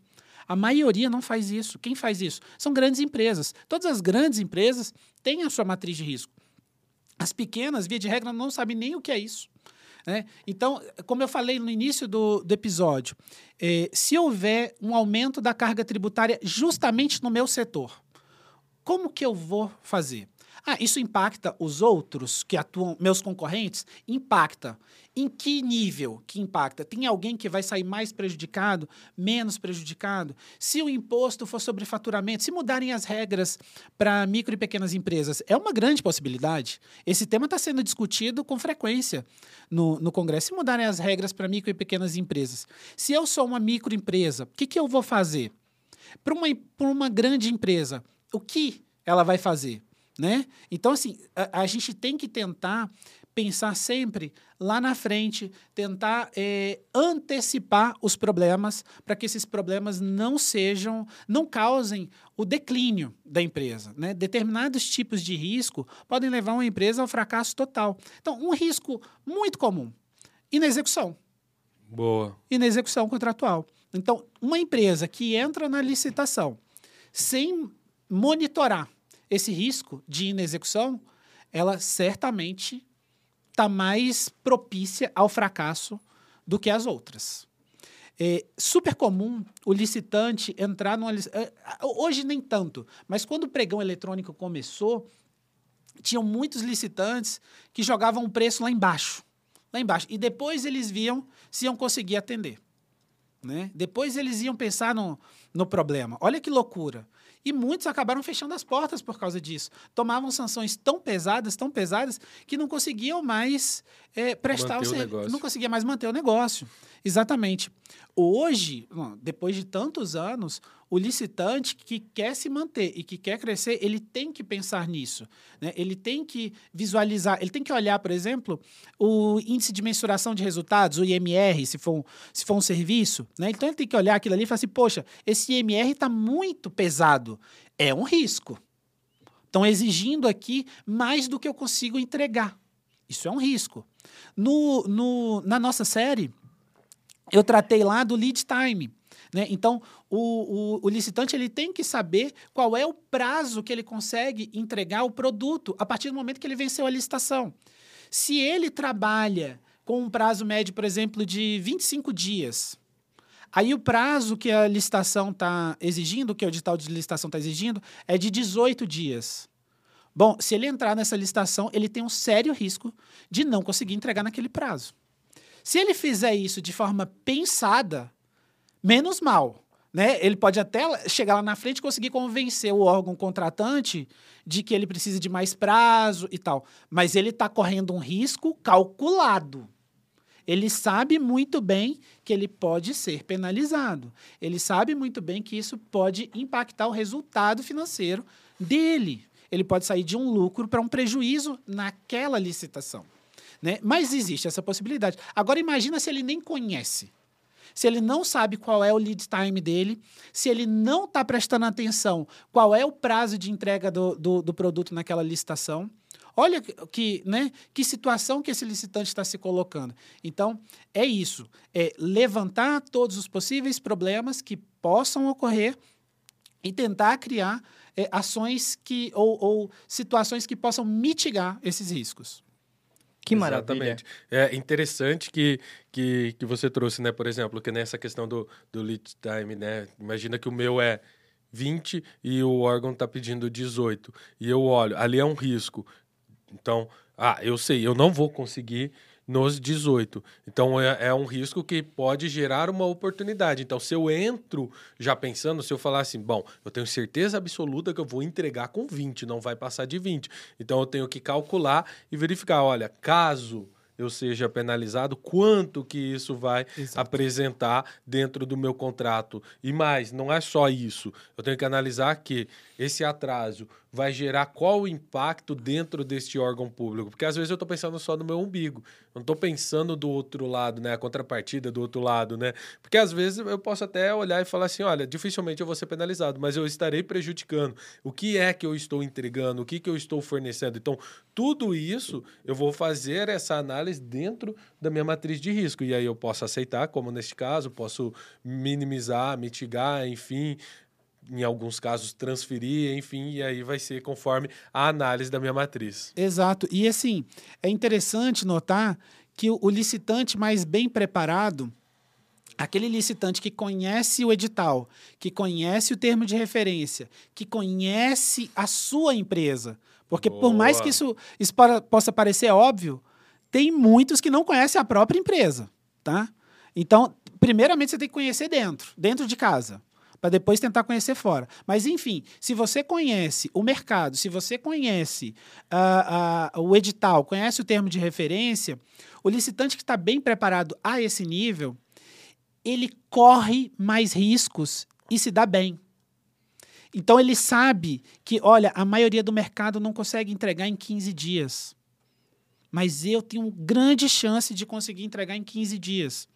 A maioria não faz isso. Quem faz isso? São grandes empresas. Todas as grandes empresas têm a sua matriz de risco. As pequenas, via de regra, não sabem nem o que é isso. Né? Então, como eu falei no início do, do episódio, eh, se houver um aumento da carga tributária justamente no meu setor, como que eu vou fazer? Ah, isso impacta os outros que atuam, meus concorrentes? Impacta. Em que nível que impacta? Tem alguém que vai sair mais prejudicado, menos prejudicado? Se o imposto for sobre faturamento, se mudarem as regras para micro e pequenas empresas, é uma grande possibilidade. Esse tema está sendo discutido com frequência no, no Congresso. Se mudarem as regras para micro e pequenas empresas, se eu sou uma microempresa, o que, que eu vou fazer? Para uma, uma grande empresa, o que ela vai fazer? Né? Então, assim, a, a, gente tem que tentar pensar sempre lá na frente, tentar é, antecipar os problemas para que esses problemas não sejam, não causem o declínio da empresa. Né? Determinados tipos de risco podem levar uma empresa ao fracasso total. Então, um risco muito comum, inexecução. Boa. Inexecução contratual. Então, uma empresa que entra na licitação sem monitorar esse risco de inexecução, ela certamente está mais propícia ao fracasso do que as outras. É super comum o licitante entrar numa. É, hoje nem tanto, mas quando o pregão eletrônico começou, tinham muitos licitantes que jogavam o preço lá embaixo. Lá embaixo. E depois eles viam se iam conseguir atender. Né? Depois eles iam pensar no, no problema. Olha que loucura. E muitos acabaram fechando as portas por causa disso. Tomavam sanções tão pesadas, tão pesadas, que não conseguiam mais é, prestar manter o serviço. Não conseguia mais manter o negócio. Exatamente. Hoje, depois de tantos anos, o licitante que quer se manter e que quer crescer, ele tem que pensar nisso. Né? Ele tem que visualizar, ele tem que olhar, por exemplo, o índice de mensuração de resultados, o IMR, se for um, se for um serviço. Né? Então ele tem que olhar aquilo ali e falar assim: poxa, esse IMR está muito pesado. É um risco. Estão exigindo aqui mais do que eu consigo entregar. Isso é um risco. No, no, na nossa série, eu tratei lá do lead time. Né? Então, o, o, o, licitante ele tem que saber qual é o prazo que ele consegue entregar o produto a partir do momento que ele venceu a licitação. Se ele trabalha com um prazo médio, por exemplo, de 25 dias, aí o prazo que a licitação está exigindo, que o edital de licitação está exigindo, é de 18 dias. Bom, se ele entrar nessa licitação, ele tem um sério risco de não conseguir entregar naquele prazo. Se ele fizer isso de forma pensada, menos mal. Né? Ele pode até chegar lá na frente e conseguir convencer o órgão contratante de que ele precisa de mais prazo e tal. Mas ele está correndo um risco calculado. Ele sabe muito bem que ele pode ser penalizado. Ele sabe muito bem que isso pode impactar o resultado financeiro dele. Ele pode sair de um lucro para um prejuízo naquela licitação. Né? Mas existe essa possibilidade. Agora imagina se ele nem conhece. Se ele não sabe qual é o lead time dele, se ele não está prestando atenção qual é o prazo de entrega do, do, do produto naquela licitação. Olha que, né, que situação que esse licitante está se colocando. Então, é isso. É levantar todos os possíveis problemas que possam ocorrer e tentar criar é, ações que ou, ou situações que possam mitigar esses riscos. Que maravilha. Exatamente. É interessante que, que, que você trouxe, né? Por exemplo, que nessa questão do, do lead time, né? Imagina que o meu é 20 e o órgão está pedindo 18. E eu olho, ali é um risco. Então, ah, eu sei, eu não vou conseguir nos 18. Então é, é, um risco que pode gerar uma oportunidade. Então, se eu entro já pensando, se eu falar assim, bom, eu tenho certeza absoluta que eu vou entregar com 20, não vai passar de 20. Então eu tenho que calcular e verificar, olha, caso eu seja penalizado, quanto que isso vai Exato. apresentar dentro do meu contrato. E mais, não é só isso. Eu tenho que analisar que esse atraso vai gerar qual o impacto dentro deste órgão público. Porque às vezes eu estou pensando só no meu umbigo. Não estou pensando do outro lado, né? A contrapartida do outro lado, né? Porque às vezes eu posso até olhar e falar assim, olha, dificilmente eu vou ser penalizado, mas eu estarei prejudicando. O que é que eu estou entregando? O que, que eu estou fornecendo? Então, tudo isso eu vou fazer essa análise dentro da minha matriz de risco. E aí eu posso aceitar, como neste caso, posso minimizar, mitigar, enfim, em alguns casos, transferir, enfim, e aí vai ser conforme a análise da minha matriz. Exato. E assim, é interessante notar que o licitante mais bem preparado, aquele licitante que conhece o edital, que conhece o termo de referência, que conhece a sua empresa. Porque Boa. por mais que isso, isso possa parecer óbvio, tem muitos que não conhecem a própria empresa, tá? Então, primeiramente você tem que conhecer dentro, dentro de casa para depois tentar conhecer fora. Mas, enfim, se você conhece o mercado, se você conhece uh, uh, o edital, conhece o termo de referência, o licitante que está bem preparado a esse nível, ele corre mais riscos e se dá bem. Então, ele sabe que, olha, a maioria do mercado não consegue entregar em 15 dias. Mas eu tenho grande chance de conseguir entregar em 15 dias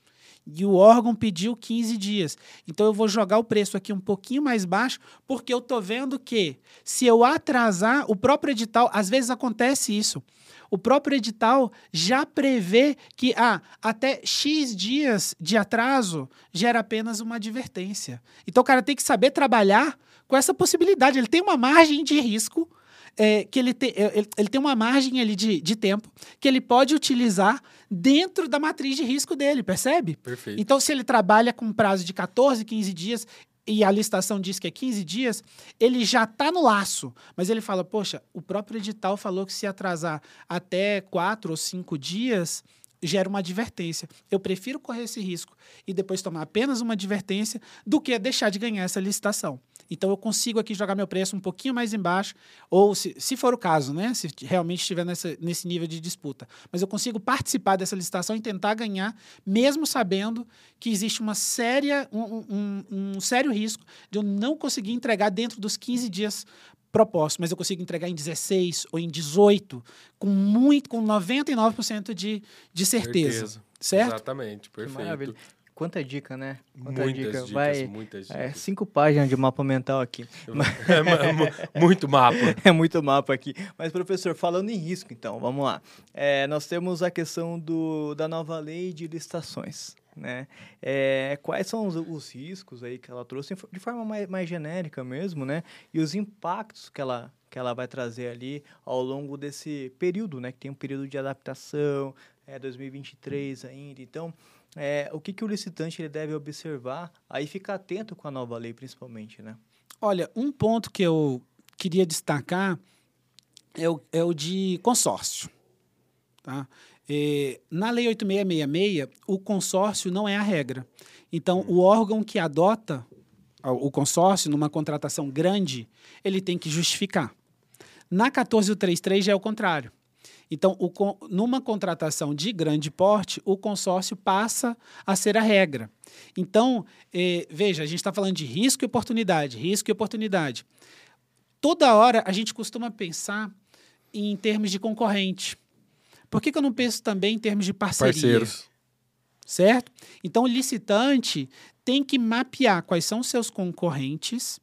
e o órgão pediu 15 dias. Então eu vou jogar o preço aqui um pouquinho mais baixo, porque eu estou vendo que se eu atrasar, o próprio edital, às vezes acontece isso. O próprio edital já prevê que ah, até X dias de atraso gera apenas uma advertência. Então o cara tem que saber trabalhar com essa possibilidade. Ele tem uma margem de risco é, que ele, te, é, ele, ele, tem uma margem ali de, de tempo que ele pode utilizar dentro da matriz de risco dele, percebe? Perfeito. Então, se ele trabalha com um prazo de 14, 15 dias e a licitação diz que é 15 dias, ele já está no laço. Mas ele fala, poxa, o próprio edital falou que se atrasar até 4 ou 5 dias, gera uma advertência. Eu prefiro correr esse risco e depois tomar apenas uma advertência do que deixar de ganhar essa licitação. Então eu consigo aqui jogar meu preço um pouquinho mais embaixo, ou se, se for o caso, né? Se realmente estiver nessa, nesse nível de disputa. Mas eu consigo participar dessa licitação e tentar ganhar, mesmo sabendo que existe uma séria, um, um, um sério risco de eu não conseguir entregar dentro dos 15 dias propostos, mas eu consigo entregar em 16 ou em 18 com muito com 99% de, de certeza, certeza. Certo? Exatamente, perfeito. Quanta dica, né? Quanta muitas dica. Dicas, Vai, muitas é, dicas. É, cinco páginas de mapa mental aqui. É, muito mapa. É muito mapa aqui. Mas, professor, falando em risco, então, vamos lá. É, nós temos a questão do, da nova lei de licitações. Né? É, quais são os, os, riscos aí que ela trouxe de forma mais, mais genérica mesmo, né? E os impactos que ela, que ela vai trazer ali ao longo desse período, né? Que tem um período de adaptação, é 2023 ainda. Então, é, o que, que o licitante ele deve observar, aí ficar atento com a nova lei, principalmente, né? Olha, um ponto que eu queria destacar é o, é o de consórcio. Tá? É, na Lei 8666, o consórcio não é a regra. Então, o órgão que adota o consórcio numa contratação grande, ele tem que justificar. Na 14133 já é o contrário. Então, o, numa contratação de grande porte, o consórcio passa a ser a regra. Então, eh, veja, a gente está falando de risco e oportunidade, risco e oportunidade. Toda hora a gente costuma pensar em termos de concorrente. Por que, que eu não penso também em termos de parceria? Parceiros. Certo? Então, o licitante tem que mapear quais são os seus concorrentes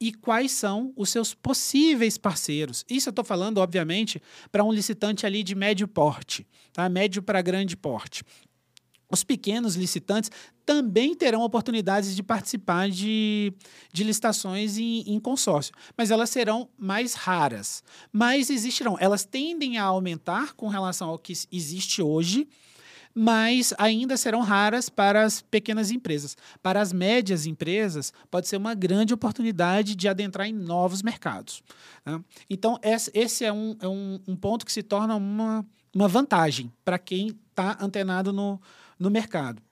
e quais são os seus possíveis parceiros. Isso eu estou falando, obviamente, para um licitante ali de médio porte, tá? médio para grande porte. os pequenos licitantes também terão oportunidades de participar de, de licitações em, em, consórcio, mas elas serão mais raras. Mas existirão, elas tendem a aumentar com relação ao que existe hoje, mas ainda serão raras para as pequenas empresas. Para as médias empresas, pode ser uma grande oportunidade de adentrar em novos mercados. Né? Então, esse é, um, é um, um ponto que se torna uma, uma vantagem para quem está antenado no, no mercado.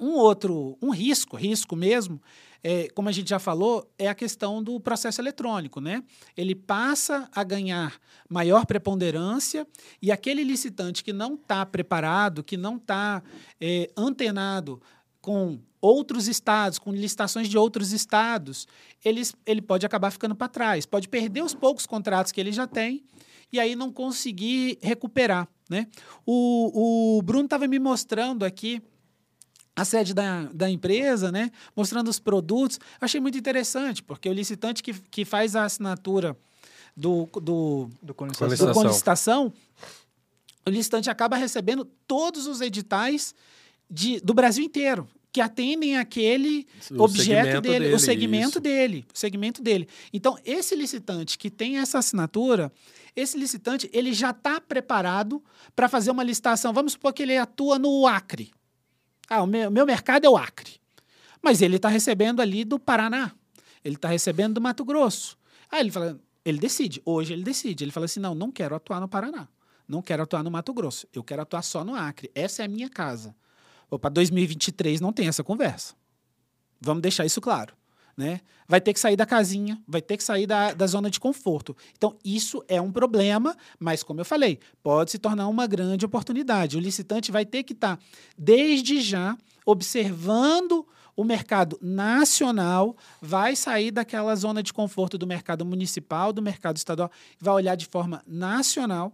Um outro, um risco, risco mesmo, é, como a gente já falou, é a questão do processo eletrônico, né? Ele passa a ganhar maior preponderância e aquele licitante que não está preparado, que não está é, antenado com outros estados, com licitações de outros estados, eles, ele pode acabar ficando para trás, pode perder os poucos contratos que ele já tem e aí não conseguir recuperar. Né? O, o Bruno estava me mostrando aqui a sede da, da empresa, né? mostrando os produtos. Achei muito interessante, porque o licitante que, que faz a assinatura do, do, do, do com licitação, o licitante acaba recebendo todos os editais de, do Brasil inteiro que atendem aquele o objeto dele, dele, o segmento isso. dele, o segmento dele. Então, esse licitante que tem essa assinatura, esse licitante ele já está preparado para fazer uma licitação. Vamos supor que ele atua no Acre. Ah, o meu, meu mercado é o Acre. Mas ele está recebendo ali do Paraná. Ele está recebendo do Mato Grosso. Aí ele fala, ele decide. Hoje ele decide. Ele fala assim: não, não quero atuar no Paraná. Não quero atuar no Mato Grosso. Eu quero atuar só no Acre. Essa é a minha casa. Para 2023 não tem essa conversa. Vamos deixar isso claro né? Vai ter que sair da casinha, vai ter que sair da, da zona de conforto. Então, isso é um problema, mas, como eu falei, pode se tornar uma grande oportunidade. O licitante vai ter que estar, tá, desde já, observando o mercado nacional, vai sair daquela zona de conforto do mercado municipal, do mercado estadual, vai olhar de forma nacional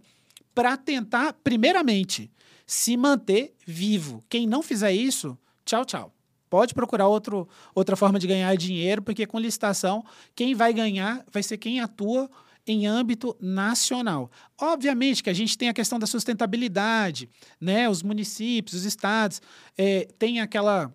para tentar, primeiramente, se manter vivo. Quem não fizer isso, tchau, tchau. Pode procurar outro, outra forma de ganhar dinheiro, porque com licitação, quem vai ganhar vai ser quem atua em âmbito nacional. Obviamente que a gente tem a questão da sustentabilidade, né? Os municípios, os estados é, têm aquela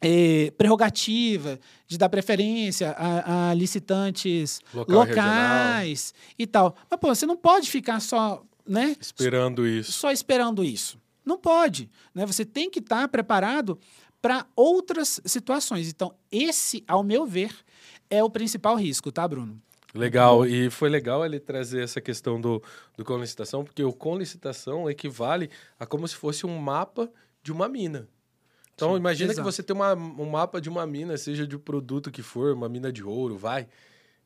é, prerrogativa de dar preferência a, a licitantes Local, locais regional. e tal. Mas, pô, você não pode ficar só, né? Esperando isso. Só esperando isso. Não pode. Né? Você tem que estar preparado para outras situações. Então, esse, ao meu ver, é o principal risco, tá, Bruno? Legal, e foi legal ele trazer essa questão do, do com licitação, porque o com licitação equivale a como se fosse um mapa de uma mina. Então, Sim, imagina exato. que você tem uma, um mapa de uma mina, seja de produto que for, uma mina de ouro, vai.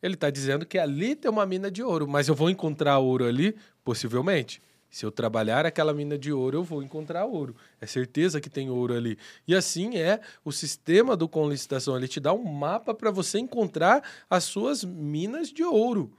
Ele está dizendo que ali tem uma mina de ouro, mas eu vou encontrar ouro ali, possivelmente. Se eu trabalhar aquela mina de ouro, eu vou encontrar ouro. É certeza que tem ouro ali. E assim é o sistema do com licitação. Ele te dá um mapa para você encontrar as suas minas de ouro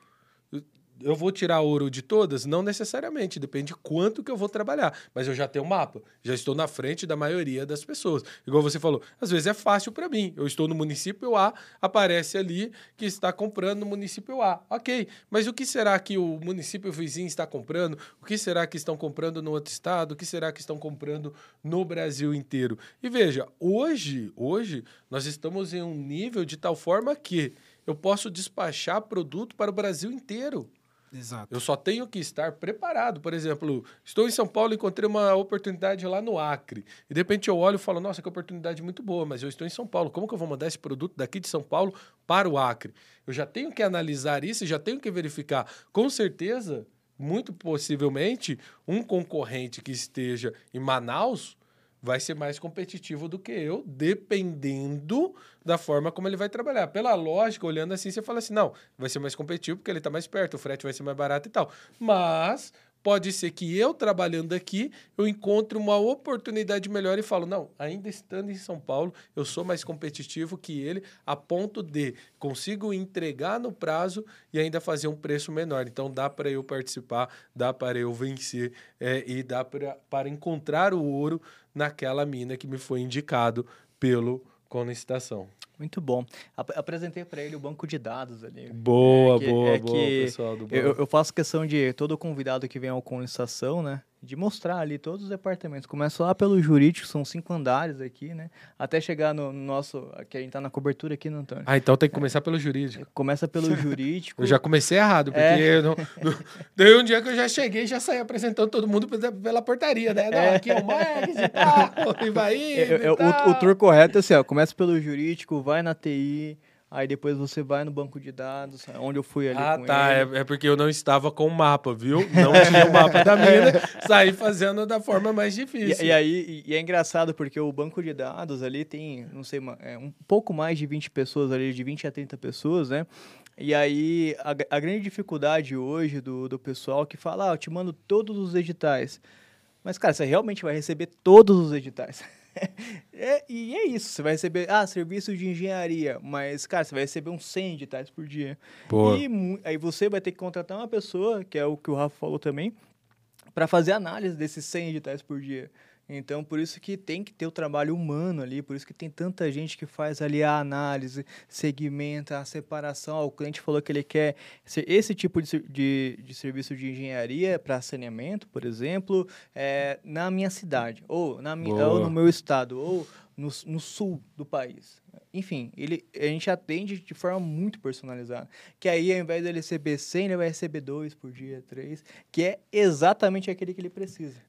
eu vou tirar ouro de todas? Não necessariamente, depende de quanto que eu vou trabalhar. Mas eu já tenho um mapa, já estou na frente da maioria das pessoas. Igual você falou, às vezes é fácil para mim. Eu estou no município A, aparece ali que está comprando no município A. Ok, mas o que será que o município vizinho está comprando? O que será que estão comprando no outro estado? O que será que estão comprando no Brasil inteiro? E veja, hoje, hoje nós estamos em um nível de tal forma que eu posso despachar produto para o Brasil inteiro. Exato. Eu só tenho que estar preparado. Por exemplo, estou em São Paulo e encontrei uma oportunidade lá no Acre. E de repente eu olho e falo, nossa, que oportunidade muito boa, mas eu estou em São Paulo. Como que eu vou mandar esse produto daqui de São Paulo para o Acre? Eu já tenho que analisar isso e já tenho que verificar. Com certeza, muito possivelmente, um concorrente que esteja em Manaus vai ser mais competitivo do que eu, dependendo da forma como ele vai trabalhar. Pela lógica, olhando assim, você fala assim: não, vai ser mais competitivo porque ele está mais perto, o frete vai ser mais barato e tal. Mas pode ser que eu trabalhando aqui, eu encontre uma oportunidade melhor e falo, não, ainda estando em São Paulo, eu sou mais competitivo que ele, a ponto de consigo entregar no prazo e ainda fazer um preço menor. Então dá para eu participar, dá para eu vencer é, e dá para encontrar o ouro naquela mina que me foi indicado pelo Conestação. Muito bom. Ap apresentei para ele o banco de dados ali. Boa, é que, boa, é boa, pessoal do eu, eu, faço questão de todo convidado que vem ao Conestação, né? De mostrar ali todos os departamentos. Começa lá pelo jurídico, são cinco andares aqui, né? Até chegar no nosso, que a gente tá na cobertura aqui no Antônio. Ah, então tem que começar pelo jurídico. Começa pelo jurídico. Eu já comecei errado, porque É. eu não, não- Daí um dia que eu já cheguei e já saí apresentando todo mundo pela- portaria, né? Não, aqui é o Max e tal, e vai É, indo é, e o, tal. o tour correto é assim, ó, começa pelo jurídico, vai na TI, aí depois você vai no banco de dados, onde eu fui ali Ah, com tá. ele. É, é porque eu não estava com o mapa, viu? Não tinha o mapa da mina. Saí fazendo da forma mais difícil. E, e aí, e, é engraçado porque o banco de dados ali tem, não sei, é, um pouco mais de 20 pessoas ali, de 20 a 30 pessoas, né? E aí, a, a grande dificuldade hoje do, do pessoal que fala, ah, eu te mando todos os editais. Mas, cara, você realmente vai receber todos os editais. É, e é isso, você vai receber, ah, serviço de engenharia, mas, cara, você vai receber uns 100 editais por dia. Pô, E aí você vai ter que contratar uma pessoa, que é o que o Rafa falou também, para fazer análise desses 100 editais por dia. Então, por isso que tem que ter o trabalho humano ali, por isso que tem tanta gente que faz ali a análise, segmenta, a separação. O cliente falou que ele quer esse tipo de, de, de serviço de engenharia para saneamento, por exemplo, é, na minha cidade, ou, na minha, ou no meu estado, ou no, no sul do país. Enfim, ele, a gente atende de forma muito personalizada. Que aí, ao invés dele receber 100, ele vai receber 2 por dia, 3, que é exatamente aquele que ele precisa.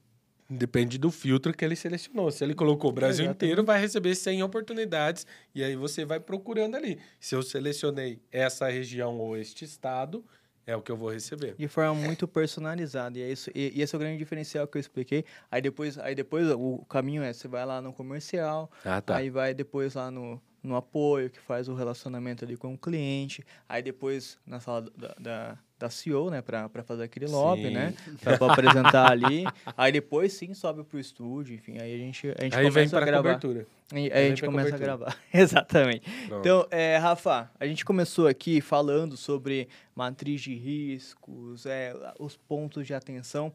Depende do filtro que ele selecionou. Se ele colocou o Brasil Exatamente. inteiro, vai receber 100 oportunidades e aí você vai procurando ali. Se eu selecionei essa região ou este estado, é o que eu vou receber. De forma muito personalizada. E, é isso, e, e esse é o grande diferencial que eu expliquei. Aí depois, aí depois o caminho é, você vai lá no comercial, Ah, tá. aí vai depois lá no, no apoio, que faz o relacionamento ali com o cliente, aí depois na sala da, da, da CEO, né, pra, pra fazer aquele lobby, Sim. né, pra, pra apresentar ali, aí depois sim sobe pro estúdio, enfim, aí a gente, a gente Aí vem começa a para a gravar. cobertura. E aí vem a gente começa a cobertura. gravar. Exatamente. Pronto. Então, é, Rafa, a gente começou aqui falando sobre matriz de riscos, é, os pontos de atenção,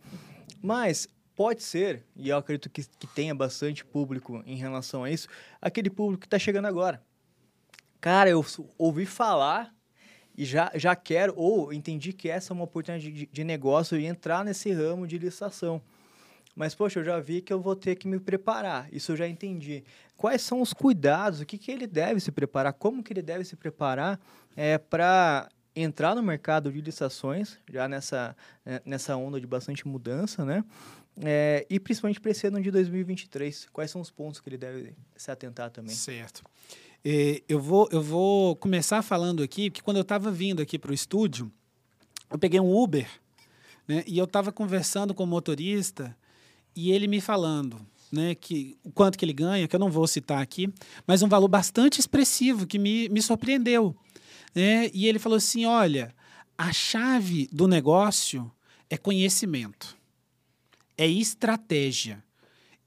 mas pode ser, e eu acredito que, que tenha bastante público em relação a isso, aquele público que está chegando agora. Cara, eu ouvi falar e já, já quero, ou entendi que essa é uma oportunidade de, de negócio e entrar nesse ramo de licitação. Mas, poxa, eu já vi que eu vou ter que me preparar. Isso eu já entendi. Quais são os cuidados? O que, que ele deve se preparar? Como que ele deve se preparar é, para entrar no mercado de licitações, já nessa, eh, nessa onda de bastante mudança, né? É, e principalmente para esse ano de 2023. Quais são os pontos que ele deve se atentar também? Certo. É, eu, vou, eu vou começar falando aqui, que quando eu estava vindo aqui para o estúdio, eu peguei um Uber, né, e eu estava conversando com o motorista, e ele me falando né, que, o quanto que ele ganha, que eu não vou citar aqui, mas um valor bastante expressivo, que me, me surpreendeu. Né? E ele falou assim, olha, a chave do negócio é conhecimento, é estratégia.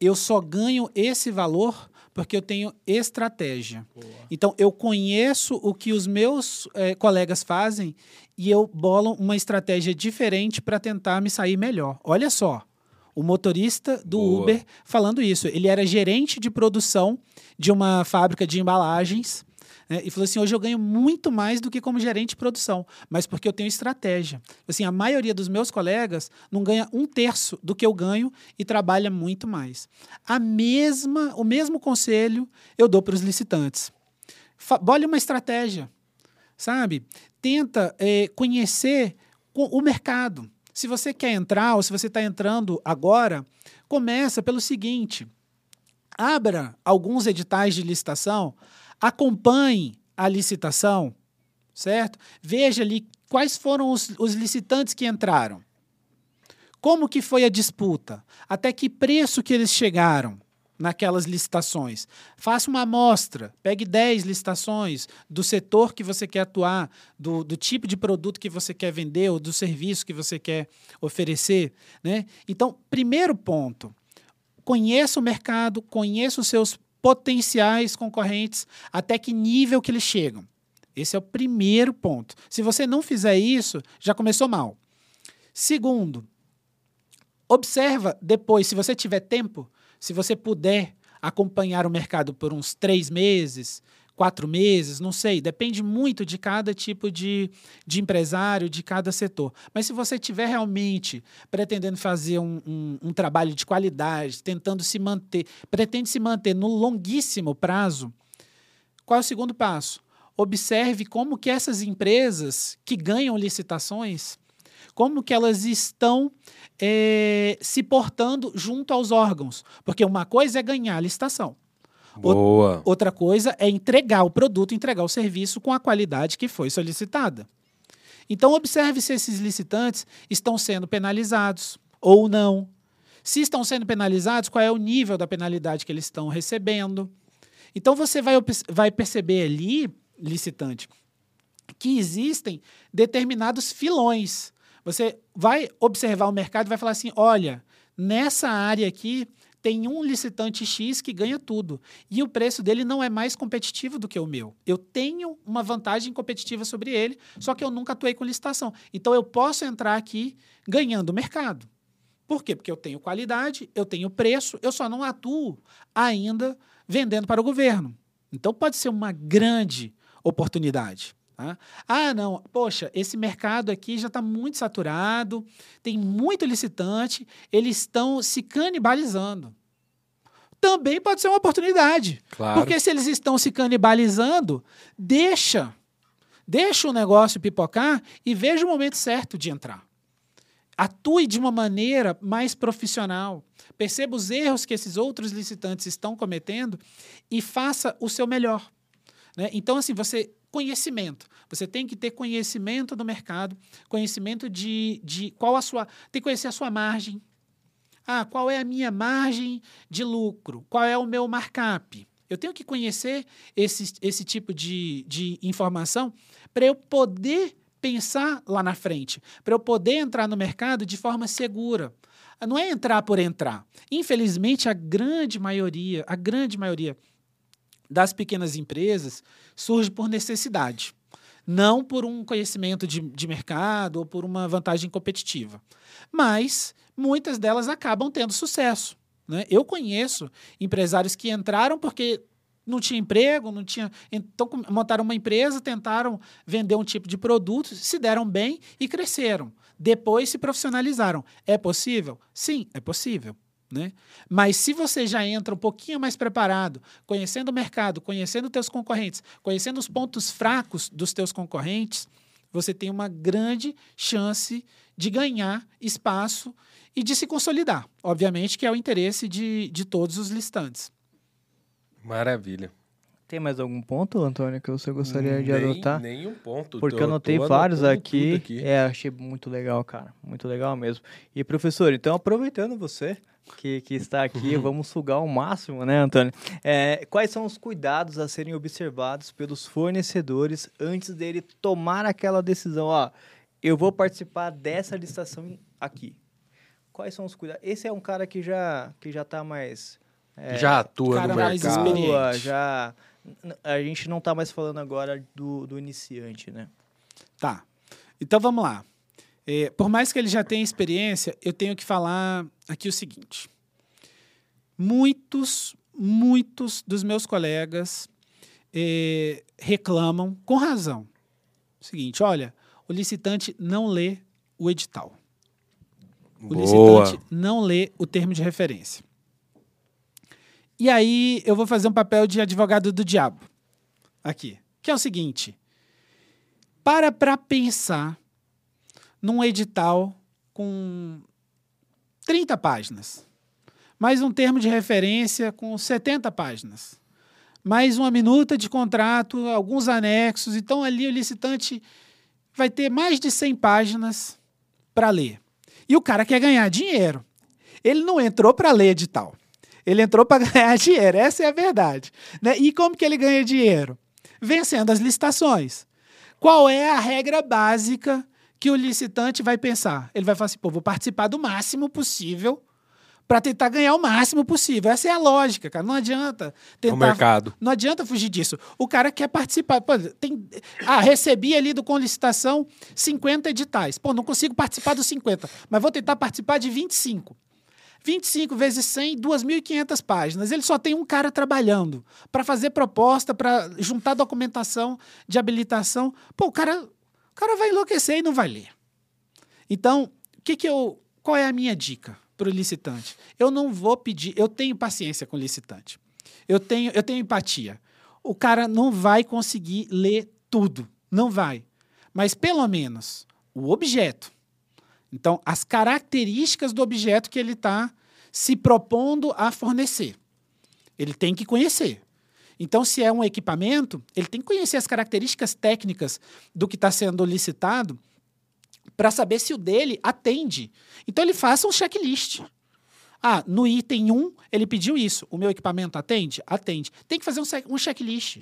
Eu só ganho esse valor porque eu tenho estratégia. Então, eu conheço o que os meus eh, colegas fazem e eu bolo uma estratégia diferente para tentar me sair melhor. Olha só, o motorista do Boa. Uber falando isso. Ele era gerente de produção de uma fábrica de embalagens. Né, e falou assim: hoje eu ganho muito mais do que como gerente de produção, mas porque eu tenho estratégia. Assim, a maioria dos meus colegas não ganha um terço do que eu ganho e trabalha muito mais. A mesma, o mesmo conselho eu dou para os licitantes. Bole uma estratégia, sabe? Tenta eh, conhecer co- o mercado. Se você quer entrar ou se você está entrando agora, começa pelo seguinte: abra alguns editais de licitação, acompanhe a licitação, certo? Veja ali quais foram os, os licitantes que entraram. Como que foi a disputa? Até que preço que eles chegaram naquelas licitações? Faça uma amostra, pegue 10 licitações do setor que você quer atuar, do, do tipo de produto que você quer vender ou do serviço que você quer oferecer. Né? Então, primeiro ponto, conheça o mercado, conheça os seus potenciais concorrentes, até que nível que eles chegam. Esse é o primeiro ponto. Se você não fizer isso, já começou mal. Segundo, observa depois, se você tiver tempo, se você puder acompanhar o mercado por uns três meses, quatro meses, não sei. Depende muito de cada tipo de, de empresário, de cada setor. Mas se você estiver realmente pretendendo fazer um, um, um trabalho de qualidade, tentando se manter, pretende se manter no longuíssimo prazo, qual é o segundo passo? Observe como que essas empresas que ganham licitações, como que elas estão é, se portando junto aos órgãos. Porque uma coisa é ganhar a licitação. Boa. Outra coisa é entregar o produto, entregar o serviço com a qualidade que foi solicitada. Então, observe se esses licitantes estão sendo penalizados ou não. Se estão sendo penalizados, qual é o nível da penalidade que eles estão recebendo. Então, você vai, vai perceber ali, licitante, que existem determinados filões. Você vai observar o mercado e vai falar assim: olha, nessa área aqui tem um licitante X que ganha tudo. E o preço dele não é mais competitivo do que o meu. Eu tenho uma vantagem competitiva sobre ele, só que eu nunca atuei com licitação. Então eu posso entrar aqui ganhando mercado. Por quê? Porque eu tenho qualidade, eu tenho preço, eu só não atuo ainda vendendo para o governo. Então pode ser uma grande oportunidade. Tá? Ah, não, poxa, esse mercado aqui já está muito saturado, tem muito licitante, eles estão se canibalizando. Também pode ser uma oportunidade. Claro. Porque se eles estão se canibalizando, deixa, deixa o negócio pipocar e veja o momento certo de entrar. Atue de uma maneira mais profissional. Perceba os erros que esses outros licitantes estão cometendo e faça o seu melhor. Né? Então, assim, você conhecimento. Você tem que ter conhecimento do mercado, conhecimento de, de qual a sua. Tem que conhecer a sua margem. Ah, qual é a minha margem de lucro? Qual é o meu markup? Eu tenho que conhecer esse, esse tipo de, de informação para eu poder pensar lá na frente, para eu poder entrar no mercado de forma segura. Não é entrar por entrar. Infelizmente, a grande maioria, a grande maioria das pequenas empresas surge por necessidade, não por um conhecimento de, de mercado ou por uma vantagem competitiva. Mas muitas delas acabam tendo sucesso. Né? Eu conheço empresários que entraram porque não tinha emprego, não tinha. Então, montaram uma empresa, tentaram vender um tipo de produto, se deram bem e cresceram. Depois se profissionalizaram. É possível? Sim, é possível. Né? Mas se você já entra um pouquinho mais preparado, conhecendo o mercado, conhecendo teus concorrentes, conhecendo os pontos fracos dos teus concorrentes, você tem uma grande chance de ganhar espaço e de se consolidar. Obviamente que é o interesse de, de todos os listantes. Maravilha. Tem mais algum ponto, Antônio, que você gostaria de Nem- adotar? Nenhum ponto. Porque Tô- eu anotei vários aqui. aqui. É, achei muito legal, cara. Muito legal mesmo. E, professor, então, aproveitando você que, que está aqui, vamos sugar o máximo, né, Antônio? É, quais são os cuidados a serem observados pelos fornecedores antes dele tomar aquela decisão? Ó, eu vou participar dessa licitação aqui. Quais são os cuidados? Esse é um cara que já, que já tá mais... é, Já atua cara no mais mercado. experiente. atua, já... A gente não tá mais falando agora do, do iniciante, né? Tá. Então vamos lá. É, por mais que ele já tenha experiência, eu tenho que falar aqui o seguinte. Muitos, muitos dos meus colegas é, reclamam, com razão, o seguinte: olha, o licitante não lê o edital. O Boa. licitante não lê o termo de referência. E aí eu vou fazer um papel de advogado do diabo aqui, que é o seguinte: para para pensar num edital com 30 páginas, mais um termo de referência com 70 páginas, mais uma minuta de contrato, alguns anexos. Então, ali o licitante vai ter mais de 100 páginas para ler. E o cara quer ganhar dinheiro. Ele não entrou para ler edital. Ele entrou para ganhar dinheiro. Essa é a verdade. Né? E como que ele ganha dinheiro? Vencendo as licitações. Qual é a regra básica que o licitante vai pensar? Ele vai falar assim: pô, vou participar do máximo possível para tentar ganhar o máximo possível. Essa é a lógica, cara. Não adianta tentar. o mercado. Não adianta fugir disso. O cara quer participar. Pô, tem... Ah, recebi ali do com licitação 50 editais. Pô, não consigo participar dos 50, mas vou tentar participar de 25. 25 vezes 100, 2.500 páginas. Ele só tem um cara trabalhando para fazer proposta, para juntar documentação de habilitação. Pô, o cara, o cara vai enlouquecer e não vai ler. Então, que que eu, qual é a minha dica para o licitante? Eu não vou pedir, eu tenho paciência com o licitante. Eu tenho, eu tenho empatia. O cara não vai conseguir ler tudo, não vai. Mas pelo menos o objeto. Então, as características do objeto que ele está se propondo a fornecer. Ele tem que conhecer. Então, se é um equipamento, ele tem que conhecer as características técnicas do que está sendo licitado para saber se o dele atende. Então, ele faça um checklist. Ah, no item 1, ele pediu isso. O meu equipamento atende? Atende. Tem que fazer um, um checklist.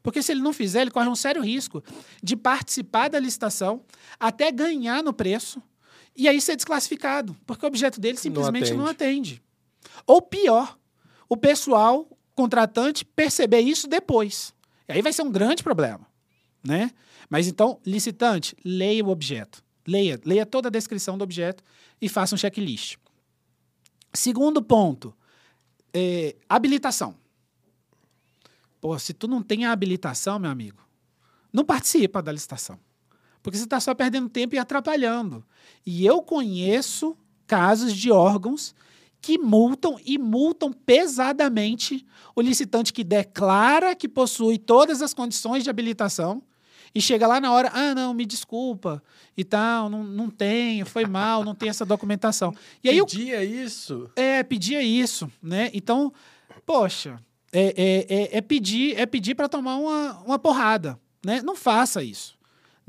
Porque se ele não fizer, ele corre um sério risco de participar da licitação até ganhar no preço e aí ser desclassificado, porque o objeto dele simplesmente não atende. Não atende. Ou pior, o pessoal contratante perceber isso depois. E aí vai ser um grande problema, né? Mas então, licitante, leia o objeto. Leia, leia toda a descrição do objeto e faça um checklist. Segundo ponto, é, habilitação. Pô, se tu não tem a habilitação, meu amigo, não participa da licitação. Porque você está só perdendo tempo e atrapalhando. E eu conheço casos de órgãos que multam e multam pesadamente o licitante que declara que possui todas as condições de habilitação e chega lá na hora, ah, não, me desculpa e tal, não, não tenho, foi mal, não tem essa documentação. E aí pedia eu, isso? É, pedia isso, né? Então, poxa, é, é, é, é pedir é pedir para tomar uma, uma porrada, né? Não faça isso.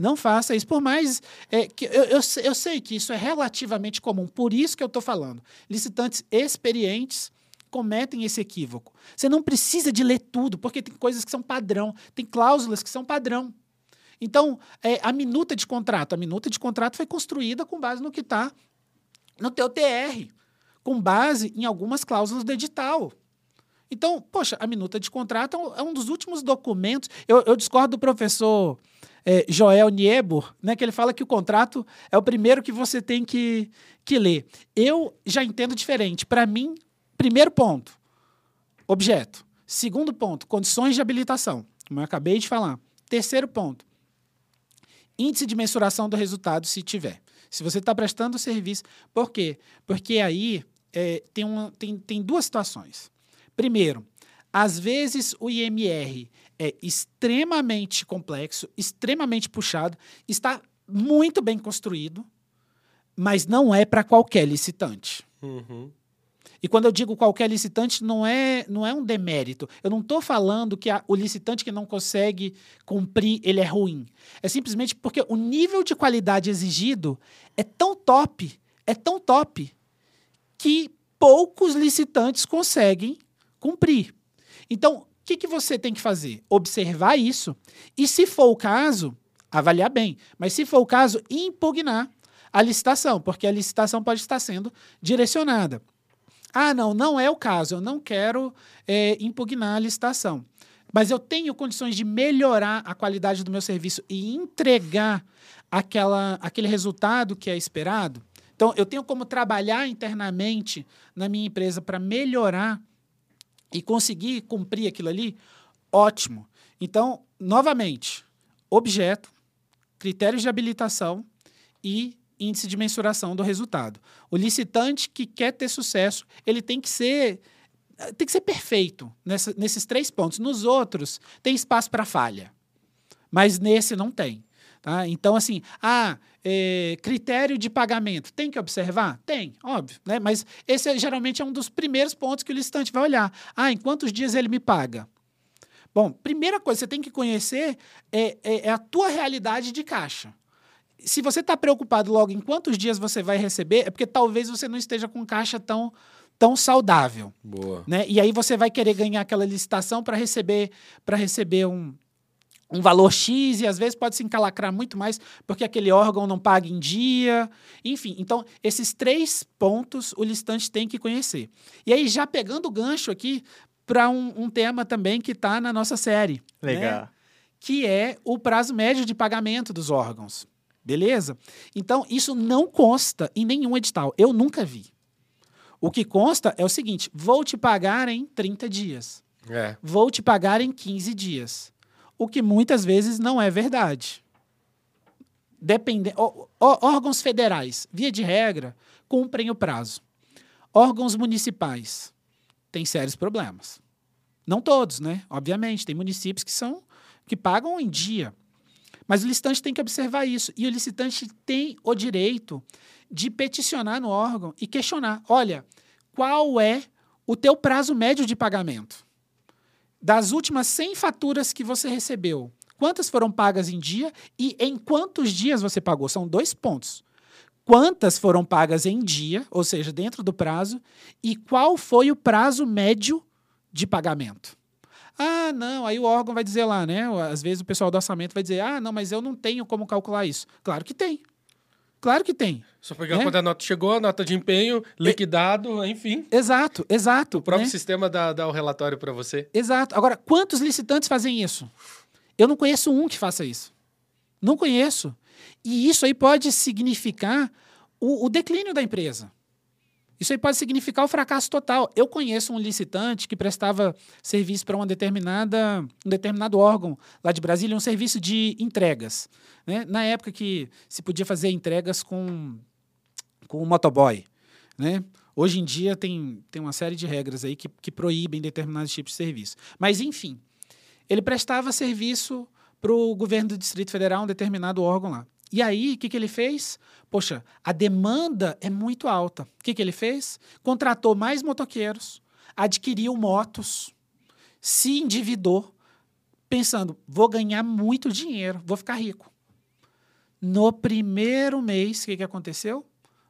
Não faça isso. Por mais. É, que eu, eu, eu, sei que isso é relativamente comum, por isso que eu estou falando. Licitantes experientes cometem esse equívoco. Você não precisa de ler tudo, porque tem coisas que são padrão, tem cláusulas que são padrão. Então, é, a minuta de contrato. A minuta de contrato foi construída com base no que está no teu TR, com base em algumas cláusulas do edital. Então, poxa, a minuta de contrato é um é dos últimos documentos. Eu, eu discordo do professor é, Joel Niebuhr, né, que ele fala que o contrato é o primeiro que você tem que, que ler. Eu já entendo diferente. Para mim, primeiro ponto, objeto. Segundo ponto, condições de habilitação, como eu acabei de falar. Terceiro ponto, índice de mensuração do resultado, se tiver. Se você está prestando serviço. Por quê? Porque aí é, tem, uma, tem, tem duas situações. Primeiro, às vezes o IMR é extremamente complexo, extremamente puxado, está muito bem construído, mas não é para qualquer licitante. Uhum. E quando eu digo qualquer licitante, não é, não é um demérito. Eu não estou falando que a, o licitante que não consegue cumprir, ele é ruim. É simplesmente porque o nível de qualidade exigido é tão top, é tão top, que poucos licitantes conseguem cumprir. Então, o que, que você tem que fazer? Observar isso e, se for o caso, avaliar bem. Mas, se for o caso, impugnar a licitação, porque a licitação pode estar sendo direcionada. Ah, não, não é o caso, eu não quero é, impugnar a licitação. Mas eu tenho condições de melhorar a qualidade do meu serviço e entregar aquela, aquele resultado que é esperado. Então, eu tenho como trabalhar internamente na minha empresa para melhorar e conseguir cumprir aquilo ali, ótimo. Então, novamente, objeto, critérios de habilitação e índice de mensuração do resultado. O licitante que quer ter sucesso, ele tem que ser tem que ser perfeito nessa, nesses três pontos. Nos outros, tem espaço para falha, mas nesse não tem. Tá? Então, assim, ah, é, critério de pagamento, tem que observar? Tem, óbvio, né? Mas esse é, geralmente é um dos primeiros pontos que o licitante vai olhar. Ah, em quantos dias ele me paga? Bom, primeira coisa, você tem que conhecer é, é, é a tua realidade de caixa. Se você está preocupado logo em quantos dias você vai receber, é porque talvez você não esteja com caixa tão tão saudável. Boa. Né? E aí você vai querer ganhar aquela licitação para receber para receber um, um valor X e às vezes pode se encalacrar muito mais porque aquele órgão não paga em dia. Enfim, então esses três pontos o listante tem que conhecer. E aí, já pegando o gancho aqui para um, um, tema também que está na nossa série. Né? Legal. Né? Que é o prazo médio de pagamento dos órgãos. Beleza? Então, isso não consta em nenhum edital. Eu nunca vi. O que consta é o seguinte: vou te pagar em 30 dias. É. Vou te pagar em 15 dias. O que muitas vezes não é verdade. Depende... órgãos federais, via de regra, cumprem o prazo. Órgãos municipais têm sérios problemas. Não todos, né? Obviamente, tem municípios que são que pagam em dia. Mas o licitante tem que observar isso. E o licitante tem o direito de peticionar no órgão e questionar: olha, qual é o teu prazo médio de pagamento? Das últimas 100 faturas que você recebeu, quantas foram pagas em dia e em quantos dias você pagou? São dois pontos. Quantas foram pagas em dia, ou seja, dentro do prazo, e qual foi o prazo médio de pagamento? Ah, não, aí o órgão vai dizer lá, né? Às vezes o pessoal do orçamento vai dizer: ah, não, mas eu não tenho como calcular isso. Claro que tem. Claro que tem. Só pegar Né? quando a nota chegou, a nota de empenho, liquidado, enfim. Exato, exato. O próprio né? sistema dá, dá o relatório para você. Exato. Agora, quantos licitantes fazem isso? Eu não conheço um que faça isso. Não conheço. E isso aí pode significar o, o declínio da empresa. Isso aí pode significar o fracasso total. Eu conheço um licitante que prestava serviço para uma determinada, um determinado órgão lá de Brasília, um serviço de entregas. né? Na época que se podia fazer entregas com, com o motoboy. Né? Hoje em dia tem, tem uma série de regras aí que, que proíbem determinados tipos de serviço. Mas, enfim, ele prestava serviço para o governo do Distrito Federal, um determinado órgão lá. E aí, o que, que ele fez? Poxa, a demanda é muito alta. O que, que ele fez? Contratou mais motoqueiros, adquiriu motos, se endividou, pensando: vou ganhar muito dinheiro, vou ficar rico. No primeiro mês, o que, que aconteceu?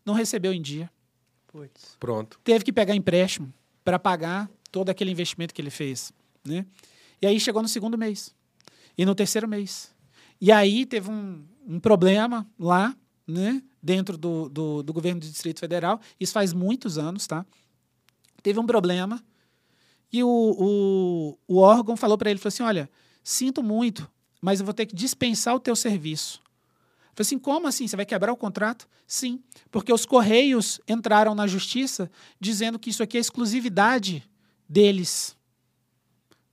Não recebeu em dia Putz. Pronto. teve que pegar empréstimo para pagar todo aquele investimento que ele fez, né? E aí chegou no segundo mês e no terceiro mês. E aí teve um, um problema lá, né? Dentro do, do, do governo do Distrito Federal. Isso faz muitos anos, tá? Teve um problema e o, o, o órgão falou para ele, falou assim, olha, sinto muito, mas eu vou ter que dispensar o teu serviço. Falei assim, como assim? Você vai quebrar o contrato? Sim, porque os Correios entraram na justiça dizendo que isso aqui é exclusividade deles.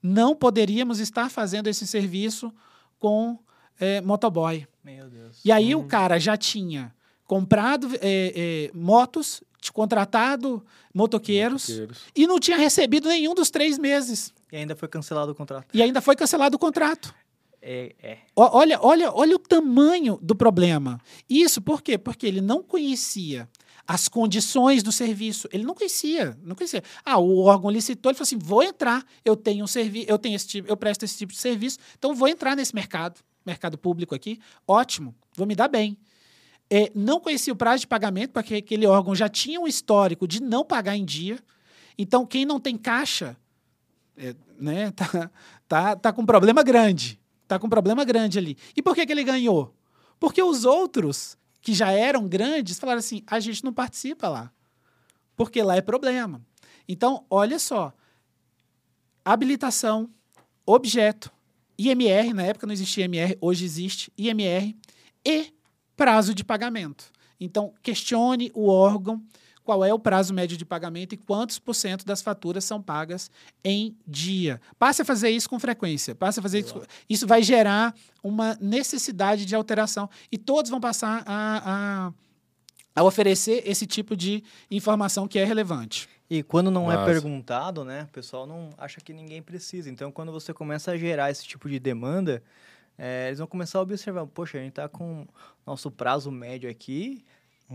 Não poderíamos estar fazendo esse serviço com eh, motoboy. Meu Deus. E aí o cara já tinha comprado eh, eh, motos, contratado motoqueiros Motoqueiros. e não tinha recebido nenhum dos três meses. E ainda foi cancelado o contrato. E ainda foi cancelado o contrato. É, é. Ó, Olha, olha, olha o tamanho do problema. Isso por quê? Porque ele não conhecia as condições do serviço. Ele não conhecia, não conhecia. Ah, o órgão licitou, ele falou assim: vou entrar, eu tenho um serviço, eu tenho esse tipo, eu presto esse tipo de serviço, então vou entrar nesse mercado, mercado público aqui. Ótimo, vou me dar bem. É, não conhecia o prazo de pagamento, porque aquele órgão já tinha um histórico de não pagar em dia. Então, quem não tem caixa, é, né, tá, tá, tá com um problema grande. Tá com um problema grande ali. E por que, que ele ganhou? Porque os outros, que já eram grandes, falaram assim: a gente não participa lá. Porque lá é problema. Então, olha só. Habilitação, objeto, IMR, na época não existia IMR, hoje existe IMR, e prazo de pagamento. Então, questione o órgão qual é o prazo médio de pagamento e quantos por cento das faturas são pagas em dia. Passe a fazer isso com frequência. Passe a fazer isso. Isso vai gerar uma necessidade de alteração e todos vão passar a, a, a oferecer esse tipo de informação que é relevante. E quando não é Massa. perguntado, né, o pessoal não acha que ninguém precisa. Então, quando você começa a gerar esse tipo de demanda, eh, eles vão começar a observar, poxa, a gente tá com nosso prazo médio aqui,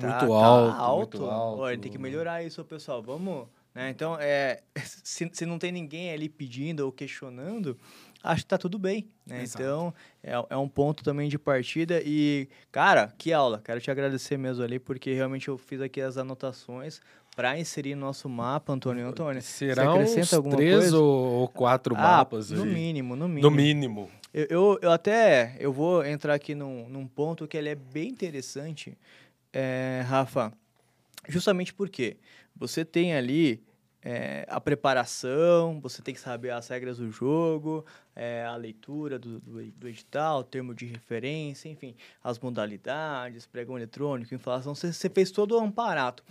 tá, Muito tá alto, alto. muito alto. Ó, a gente tem que melhorar isso, pessoal. Vamos, né? Então, é, se, se não tem ninguém ali pedindo ou questionando, acho que tá tudo bem, né? Então, é, é um ponto também de partida e, cara, que aula. Quero te agradecer mesmo ali, porque realmente eu fiz aqui as anotações para inserir no nosso mapa, Antônio. Antônio, Serão você acrescenta uns três coisa? ou, quatro Ah, mapas no aí. mínimo, no mínimo. No mínimo. Eu, eu, eu até eu vou entrar aqui num, num ponto que ele é bem interessante, é, Rafa. Justamente porque você tem ali é, a preparação, você tem que saber as regras do jogo, é, a leitura do, do, do edital, termo de referência, enfim, as modalidades, pregão eletrônico, inflação, você, você fez todo o amparato.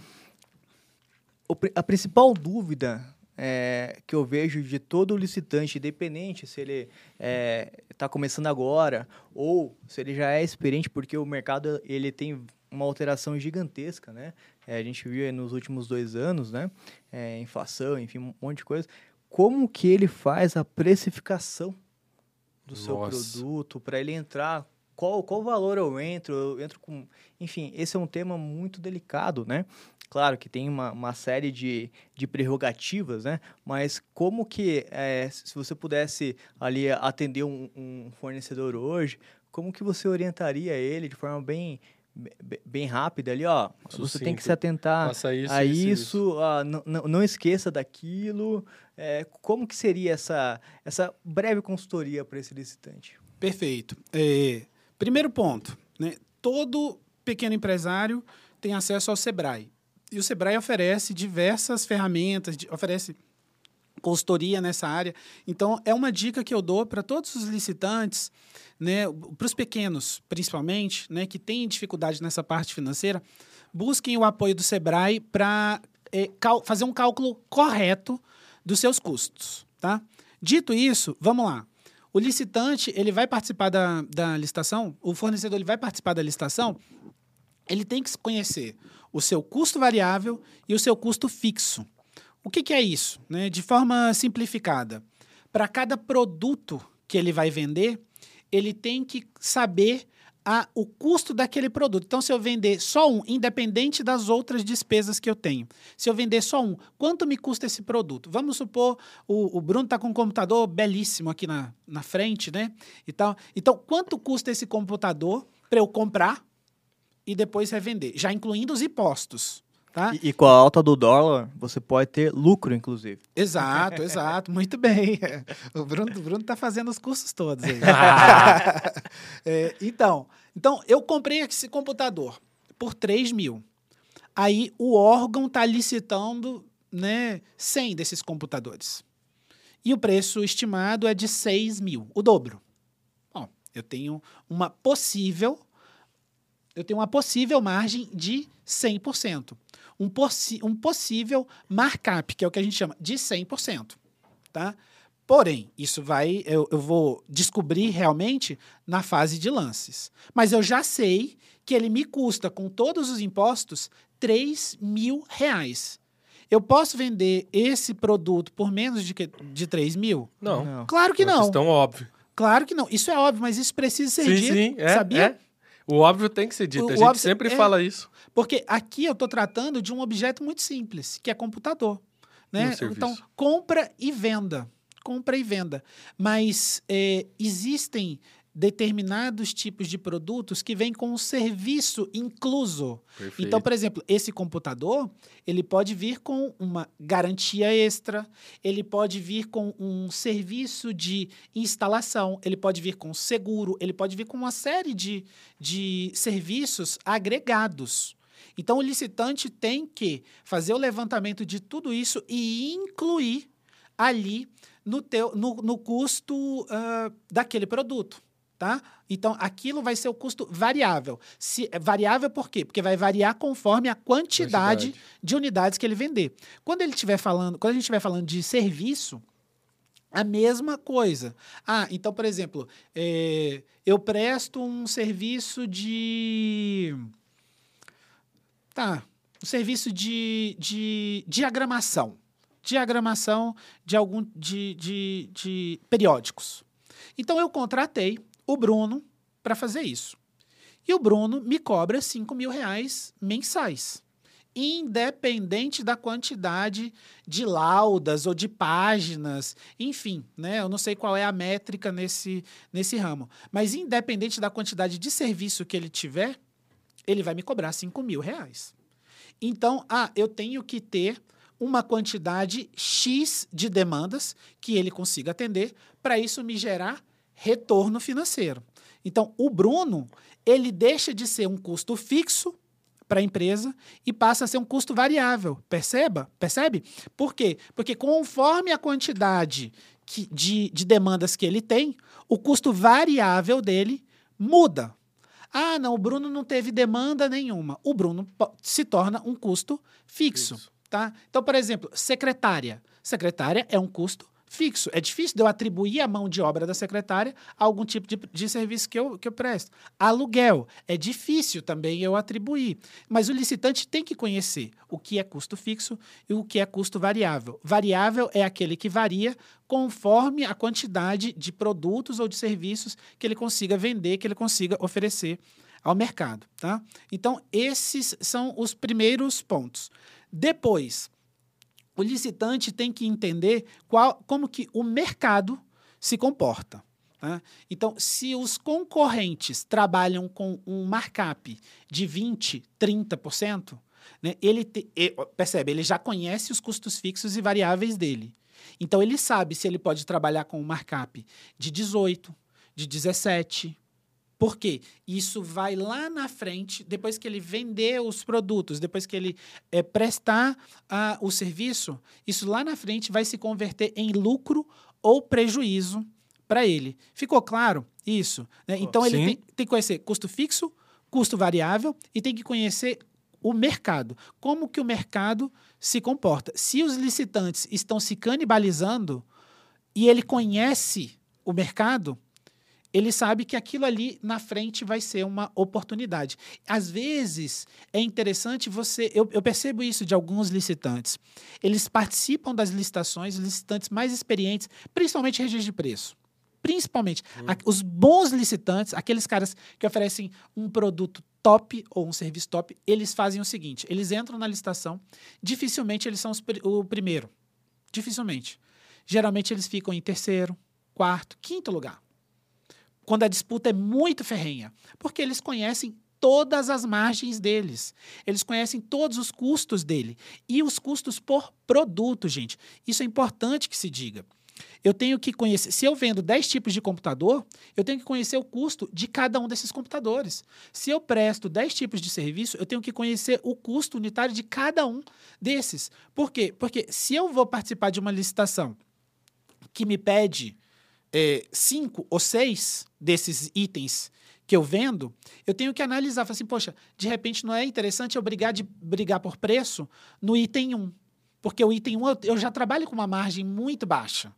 A principal dúvida é, que eu vejo de todo licitante, independente se ele está é, começando agora ou se ele já é experiente, porque o mercado ele tem uma alteração gigantesca, né? É, a gente viu nos últimos dois anos, né? É, inflação, enfim, um monte de coisa. Como que ele faz a precificação do seu produto para ele entrar? Qual, qual valor eu entro? Eu entro com... Enfim, esse é um tema muito delicado, né? Claro que tem uma, uma série de, de prerrogativas, né? Mas como que, é, se você pudesse ali atender um, um fornecedor hoje, como que você orientaria ele de forma bem bem rápida ali, ó. Sucinto. Você tem que se atentar isso, a isso, isso. Ah, não, não esqueça daquilo. É, como que seria essa, essa breve consultoria para esse licitante? Perfeito. É, primeiro ponto, né? Todo pequeno empresário tem acesso ao Sebrae. E o Sebrae oferece diversas ferramentas, oferece consultoria nessa área. Então, é uma dica que eu dou para todos os licitantes, né, para os pequenos, principalmente, né, que têm dificuldade nessa parte financeira, busquem o apoio do Sebrae para é, fazer um cálculo correto dos seus custos. Tá? Dito isso, vamos lá. O licitante ele vai participar da, da licitação, o fornecedor ele vai participar da licitação, ele tem que conhecer o seu custo variável e o seu custo fixo. O que, que é isso? Né? De forma simplificada, para cada produto que ele vai vender, ele tem que saber a, o custo daquele produto. Então, se eu vender só um, independente das outras despesas que eu tenho, se eu vender só um, quanto me custa esse produto? Vamos supor, o, o Bruno está com um computador belíssimo aqui na, na frente, né? E tal. Então, quanto custa esse computador para eu comprar e depois revender, já incluindo os impostos. Tá? E, e, com a alta do dólar, você pode ter lucro, inclusive. Exato, exato. Muito bem. O Bruno, o Bruno tá fazendo os cursos todos aí. é, então, então, eu comprei esse computador por 3 mil. Aí o órgão está licitando né, 100 desses computadores. E o preço estimado é de 6 mil, o dobro. Bom, eu tenho uma possível eu tenho uma possível margem de 100%. Um, possi um possível markup, que é o que a gente chama de 100%. Tá? Porém, isso vai, eu, eu vou descobrir realmente na fase de lances. Mas eu já sei que ele me custa, com todos os impostos, 3 mil reais. Eu posso vender esse produto por menos de, que, de 3 mil? Não. não. Claro que é não. Questão óbvio. Claro que não. Isso é óbvio, mas isso precisa ser sim, dito. Sim, é, sabia? É. O óbvio tem que ser dito. O, a gente sempre é, fala isso. Porque aqui eu estou tratando de um objeto muito simples, que é computador. Né? Então, compra e venda. Compra e venda. Mas é, existem determinados tipos de produtos que vêm com um serviço incluso. Perfeito. Então, por exemplo, esse computador, ele pode vir com uma garantia extra, ele pode vir com um serviço de instalação, ele pode vir com seguro, ele pode vir com uma série de, de serviços agregados. Então, o licitante tem que fazer o levantamento de tudo isso e incluir ali no, teu, no, no custo uh, daquele produto tá? Então, aquilo vai ser o custo variável. Se, é variável por quê? Porque vai variar conforme a quantidade, quantidade. de unidades que ele vender. Quando ele estiver falando, quando a gente estiver falando de serviço, a mesma coisa. Ah, então, por exemplo, é, eu presto um serviço de. Tá. Um serviço de, de diagramação. Diagramação de algum de, de, de periódicos. Então eu contratei o Bruno para fazer isso. E o Bruno me cobra 5 mil reais mensais, independente da quantidade de laudas ou de páginas, enfim, né? Eu não sei qual é a métrica nesse, nesse ramo, mas independente da quantidade de serviço que ele tiver, ele vai me cobrar 5 mil reais. Então, ah, eu tenho que ter uma quantidade X de demandas que ele consiga atender para isso me gerar retorno financeiro. Então, o Bruno, ele deixa de ser um custo fixo para a empresa e passa a ser um custo variável. Perceba? Percebe? Por quê? Porque conforme a quantidade que, de, de demandas que ele tem, o custo variável dele muda. Ah, não, o Bruno não teve demanda nenhuma. O Bruno se torna um custo fixo. Isso. Tá? Então, por exemplo, secretária. Secretária é um custo fixo. É difícil de eu atribuir a mão de obra da secretária a algum tipo de, de serviço que eu, que eu presto. Aluguel. É difícil também eu atribuir. Mas o licitante tem que conhecer o que é custo fixo e o que é custo variável. Variável é aquele que varia conforme a quantidade de produtos ou de serviços que ele consiga vender, que ele consiga oferecer ao mercado, tá? Então, esses são os primeiros pontos. Depois, o licitante tem que entender qual, como que o mercado se comporta. Tá? Então, se os concorrentes trabalham com um markup de 20%, 30%, né, ele te, percebe, ele já conhece os custos fixos e variáveis dele. Então, ele sabe se ele pode trabalhar com um markup de 18%, de 17%, por quê? Isso vai lá na frente, depois que ele vender os produtos, depois que ele é, prestar uh, o serviço, isso lá na frente vai se converter em lucro ou prejuízo para ele. Ficou claro isso? Né? Então, ele tem, tem que conhecer custo fixo, custo variável e tem que conhecer o mercado. Como que o mercado se comporta. Se os licitantes estão se canibalizando e ele conhece o mercado, ele sabe que aquilo ali na frente vai ser uma oportunidade. Às vezes é interessante você. Eu, eu percebo isso de alguns licitantes. Eles participam das licitações, licitantes mais experientes, principalmente em regiões de preço. Principalmente. Hum. A, os bons licitantes, aqueles caras que oferecem um produto top ou um serviço top, eles fazem o seguinte: eles entram na licitação, dificilmente eles são os, o primeiro. Dificilmente. Geralmente eles ficam em terceiro, quarto, quinto lugar quando a disputa é muito ferrenha, porque eles conhecem todas as margens deles. Eles conhecem todos os custos dele e os custos por produto, gente. Isso é importante que se diga. Eu tenho que conhecer, se eu vendo 10 tipos de computador, eu tenho que conhecer o custo de cada um desses computadores. Se eu presto 10 tipos de serviço, eu tenho que conhecer o custo unitário de cada um desses. Por quê? Porque se eu vou participar de uma licitação que me pede é, cinco ou seis desses itens que eu vendo, eu tenho que analisar, falar assim, poxa, de repente não é interessante eu brigar, de, brigar por preço no item 1, porque o item 1 eu, eu já trabalho com uma margem muito baixa.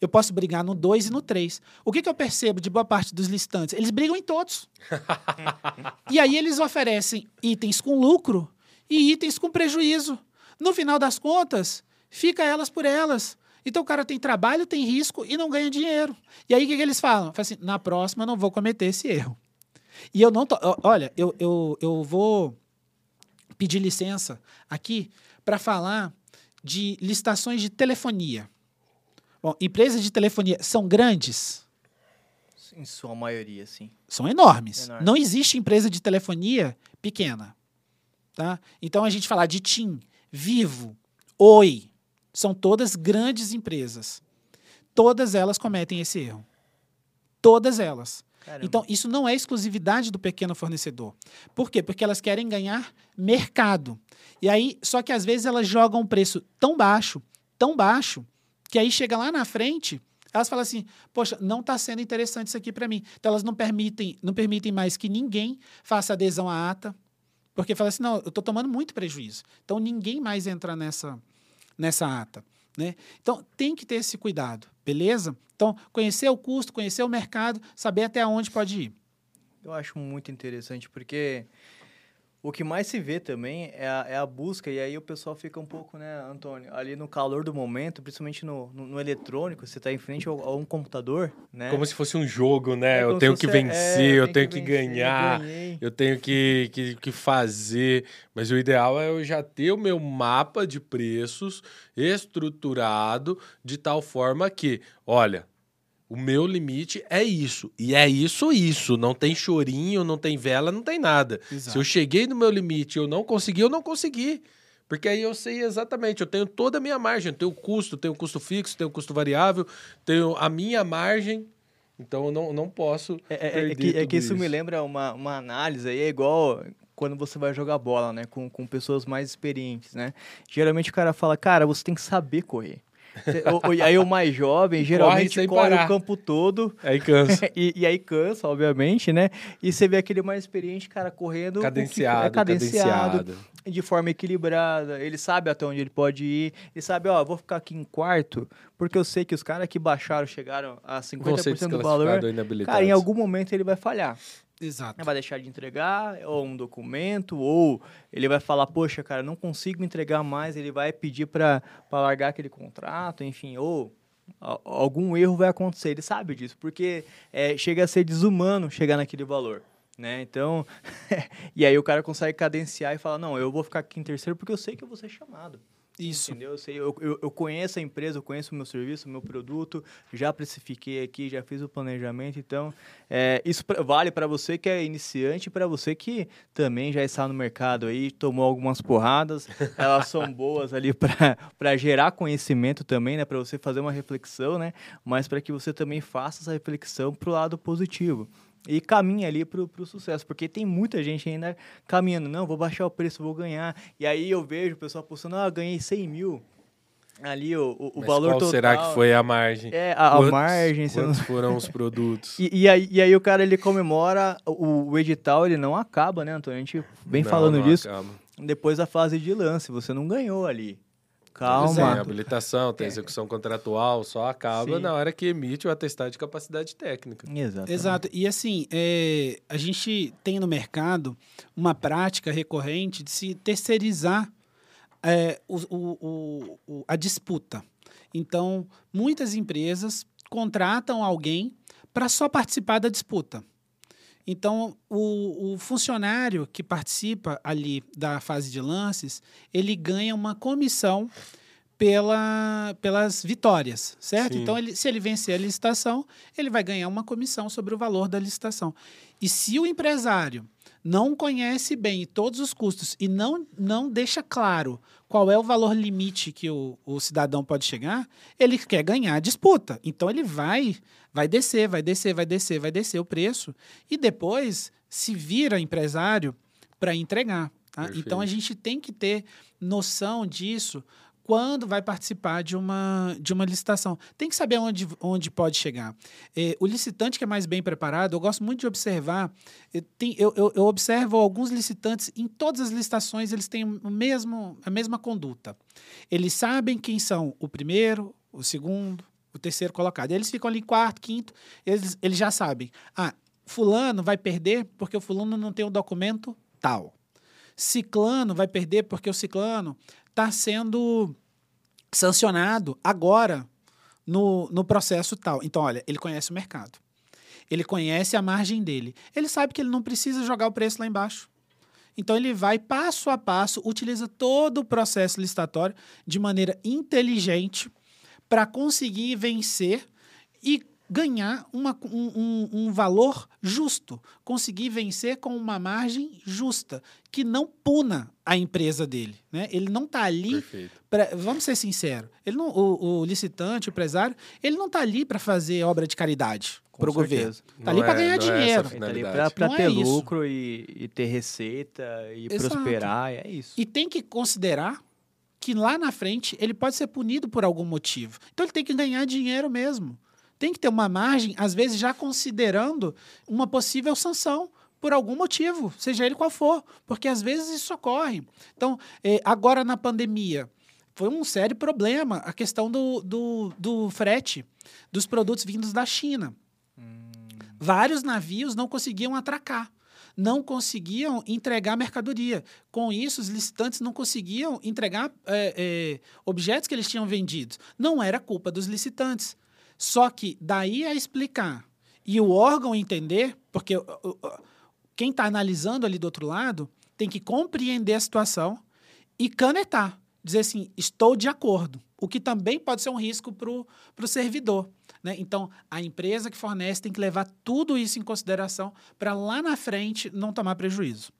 Eu posso brigar no 2 e no 3. O que, que eu percebo de boa parte dos listantes? Eles brigam em todos. e aí eles oferecem itens com lucro e itens com prejuízo. No final das contas, fica elas por elas. Então o cara tem trabalho, tem risco e não ganha dinheiro. E aí o que, que eles falam? Falam assim, na próxima eu não vou cometer esse erro. E eu não tô. Olha, eu, eu, eu vou pedir licença aqui para falar de licitações de telefonia. Bom, empresas de telefonia são grandes? Em sua maioria, sim. São enormes. Enorme. Não existe empresa de telefonia pequena. Tá? Então a gente falar de TIM, Vivo, Oi, são todas grandes empresas. Todas elas cometem esse erro. Todas elas. Caramba. Então, isso não é exclusividade do pequeno fornecedor. Por quê? Porque elas querem ganhar mercado. E aí, só que às vezes elas jogam um preço tão baixo, tão baixo, que aí chega lá na frente, elas falam assim: "Poxa, não está sendo interessante isso aqui para mim". Então elas não permitem, não permitem mais que ninguém faça adesão à ata, porque fala assim: "Não, eu estou tomando muito prejuízo". Então ninguém mais entra nessa nessa ata. Né? Então, tem que ter esse cuidado, beleza? Então, conhecer o custo, conhecer o mercado, saber até onde pode ir. Eu acho muito interessante, porque o que mais se vê também é a, é a, busca, e aí o pessoal fica um pouco, né, Antônio, ali no calor do momento, principalmente no, no, no eletrônico, você está em frente a, a, um computador, né? Como se fosse um jogo, né? É eu tenho que vencer, é, eu tenho que, que vencer, ganhar, eu tenho que, que, que fazer. Mas o ideal é eu já ter o meu mapa de preços estruturado de tal forma que, olha, o meu limite é isso. E é isso, isso. Não tem chorinho, não tem vela, não tem nada. Exato. Se eu cheguei no meu limite e eu não consegui, eu não consegui. Porque aí eu sei exatamente, eu tenho toda a minha margem, eu tenho custo, tenho custo fixo, tenho custo variável, tenho a minha margem. Então eu não, não posso. É, é, é que, é que isso, isso, me lembra uma, uma análise aí, é igual quando você vai jogar bola, né? Com, com pessoas mais experientes, né? Geralmente o cara fala, cara, você tem que saber correr e aí o mais jovem geralmente corre, corre o campo todo. Aí cansa. e, e, aí cansa, obviamente, né? E você vê aquele mais experiente, cara, correndo. Cadenciado, é cadenciado. cadenciado. de forma equilibrada, ele sabe até onde ele pode ir, ele sabe, ó, vou ficar aqui em quarto, porque eu sei que os caras que baixaram chegaram a 50% do valor, cara, em algum momento ele vai falhar. Exato. Vai deixar de entregar, ou um documento, ou ele vai falar, poxa, cara, não consigo entregar mais, ele vai pedir para largar aquele contrato, enfim, ou algum erro vai acontecer, ele sabe disso, porque é, chega a ser desumano chegar naquele valor. Né? Então, e aí o cara consegue cadenciar e falar, não, eu vou ficar aqui em terceiro porque eu sei que eu vou ser chamado. Isso. Entendeu? Eu, sei, eu, eu, eu, conheço a empresa, eu conheço o meu serviço, o meu produto, já precifiquei aqui, já fiz o planejamento. Então, é, isso pra, vale para você que é iniciante e para você que também já está no mercado aí, tomou algumas porradas. Elas são boas ali para gerar conhecimento também, né? Para você fazer uma reflexão, né? Mas para que você também faça essa reflexão para o lado positivo e caminha ali para o sucesso, porque tem muita gente ainda caminhando, não, vou baixar o preço, vou ganhar. E aí eu vejo o pessoal postando, ah, ganhei 100 mil. Ali o, o, o valor qual total. será que foi a margem? É, a, quantos, a margem. Quantos não... foram os produtos? e, e, aí, e aí o cara, ele comemora, o, o edital, ele não acaba, né, Antônio? A gente vem não, falando não disso. Acaba. Depois da fase de lance, você não ganhou ali. Calma. Tem habilitação, tem é. execução contratual, só acaba Sim. na hora que emite o atestado de capacidade técnica. Exato. Exato. E assim, é, a gente tem no mercado uma prática recorrente de se terceirizar é, o, o, o, a disputa. Então, muitas empresas contratam alguém para só participar da disputa. Então, o, o, funcionário que participa ali da fase de lances, ele ganha uma comissão pela, pelas vitórias, certo? Sim. Então, ele, se ele vencer a licitação, ele vai ganhar uma comissão sobre o valor da licitação. E se o empresário não conhece bem todos os custos e não, não deixa claro qual é o valor limite que o, o cidadão pode chegar, ele quer ganhar a disputa. Então ele vai, vai descer, vai descer, vai descer, vai descer o preço e depois se vira empresário para entregar. Tá? Então a gente tem que ter noção disso quando vai participar de uma, de uma licitação. Tem que saber onde, onde pode chegar. É, o licitante que é mais bem preparado, eu gosto muito de observar, eu, tem, eu, eu, eu, observo alguns licitantes, em todas as licitações eles têm o mesmo, a mesma conduta. Eles sabem quem são o primeiro, o segundo, o terceiro colocado. Eles ficam ali quarto, quinto, eles, eles já sabem. Ah, fulano vai perder porque o fulano não tem o documento tal. Ciclano vai perder porque o ciclano está sendo sancionado agora no, no processo tal. Então, olha, ele conhece o mercado. Ele conhece a margem dele. Ele sabe que ele não precisa jogar o preço lá embaixo. Então, ele vai passo a passo, utiliza todo o processo licitatório de maneira inteligente para conseguir vencer e ganhar uma, um, um, valor justo, conseguir vencer com uma margem justa, que não puna a empresa dele. Né? Ele não está ali. Pra, vamos ser sinceros, ele não, o, o licitante, o empresário, ele não está ali para fazer obra de caridade para o governo. Está ali para é, ganhar é dinheiro. Está ali para ter é lucro e, e, ter receita e Exato. prosperar. É isso. E tem que considerar que lá na frente ele pode ser punido por algum motivo. Então ele tem que ganhar dinheiro mesmo tem que ter uma margem, às vezes já considerando uma possível sanção por algum motivo, seja ele qual for, porque às vezes isso ocorre. Então, eh, agora na pandemia, foi um sério problema a questão do, do, do frete dos produtos vindos da China. Hum. Vários navios não conseguiam atracar não conseguiam entregar mercadoria. Com isso, os licitantes não conseguiam entregar é, é, objetos que eles tinham vendidos. Não era culpa dos licitantes. Só que daí a explicar e o órgão entender, porque quem está analisando ali do outro lado tem que compreender a situação e canetar, dizer assim, estou de acordo, o que também pode ser um risco para o servidor. Né? Então, a empresa que fornece tem que levar tudo isso em consideração para lá na frente não tomar prejuízo.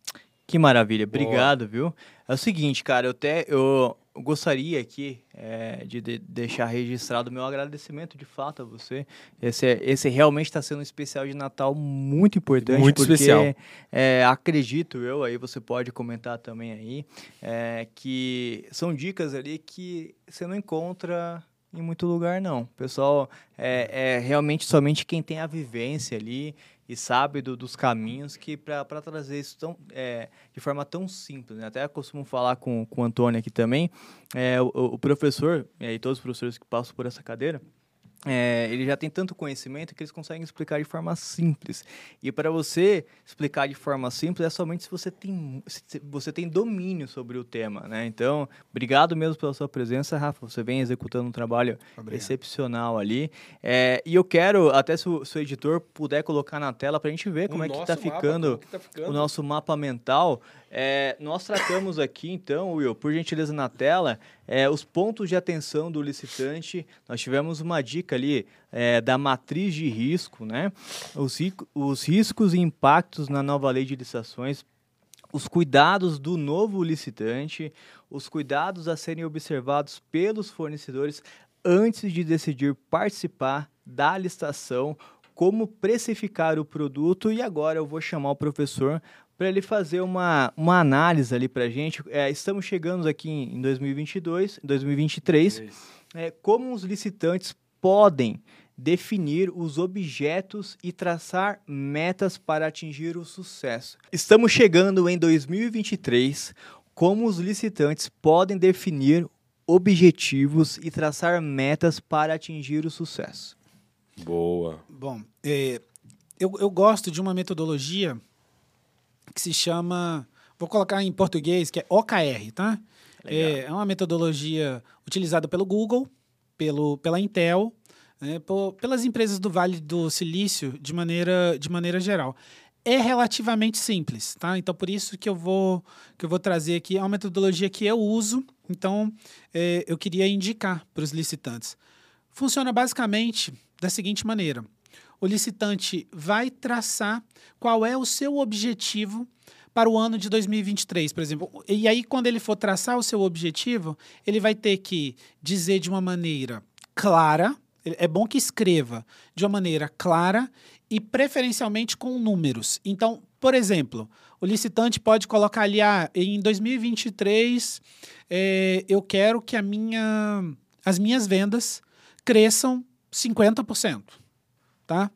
Que maravilha, obrigado, Boa. viu? É o seguinte, cara, eu até eu gostaria aqui é, de, de, deixar registrado o meu agradecimento de fato a você. Esse, é, esse realmente está sendo um especial de Natal muito importante. Muito porque, especial. É, acredito eu, aí você pode comentar também aí, é, que são dicas ali que você não encontra Em muito lugar, não. Pessoal é, é realmente somente quem tem a vivência ali e sabe do, dos caminhos que para trazer isso tão, é, de forma tão simples. Né? Até costumo falar com, com o Antônio aqui também. É, o, o professor, e todos os professores que passam por essa cadeira, é, ele já tem tanto conhecimento que eles conseguem explicar de forma simples. E para você explicar de forma simples é somente se você tem, se você tem domínio sobre o tema, né? Então, obrigado mesmo pela sua presença, Rafa. Você vem executando um trabalho Obrigado. excepcional ali. É, e eu quero, até se o, se o editor puder colocar na tela para a gente ver como, é que está ficando, tá ficando o nosso mapa mental. É, nós tratamos aqui, então, Will, por gentileza na tela, é, os pontos de atenção do licitante. Nós tivemos uma dica ali é, da matriz de risco, né? Os, os riscos e impactos na nova lei de licitações, os cuidados do novo licitante, os cuidados a serem observados pelos fornecedores antes de decidir participar da licitação, como precificar o produto e agora eu vou chamar o professor para ele fazer uma, uma análise ali para a gente. É, estamos chegando aqui em 2022, 2023, é, como os licitantes podem definir os objetos e traçar metas para atingir o sucesso. Estamos chegando em 2023, como os licitantes podem definir objetivos e traçar metas para atingir o sucesso. Boa. Bom, é, eu, eu gosto de uma metodologia que se chama, vou colocar em português, que é OKR, tá? É, é, uma metodologia utilizada pelo Google, pelo, pela Intel, né, por, pelas empresas do Vale do Silício de maneira, de maneira geral. É relativamente simples, tá? Então, por isso que eu vou, que eu vou trazer aqui, é uma metodologia que eu uso, então é, eu queria indicar para os licitantes. Funciona basicamente da seguinte maneira o licitante vai traçar qual é o seu objetivo para o ano de 2023, por exemplo. E aí, quando ele for traçar o seu objetivo, ele vai ter que dizer de uma maneira clara. É bom que escreva de uma maneira clara e preferencialmente com números. Então, por exemplo, o licitante pode colocar ali, ah, em 2023 é, eu quero que minha, as minhas vendas cresçam 50% tá?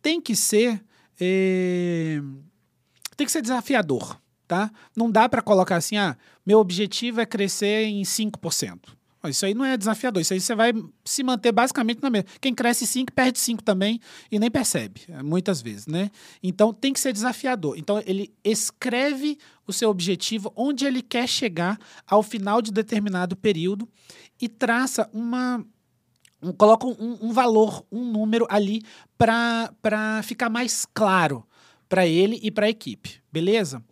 Tem que ser é, tem que ser desafiador, tá? Não dá para colocar assim, ah, meu objetivo é crescer em 5%. Isso aí não é desafiador, isso aí você vai se manter basicamente na mesma. Quem cresce 5 perde 5 também e nem percebe, é, muitas vezes, né? Então tem que ser desafiador. Então ele escreve o seu objetivo, onde ele quer chegar ao final de determinado período e traça uma um, um, um, valor, um número ali para ficar mais claro para ele e para a equipe, beleza?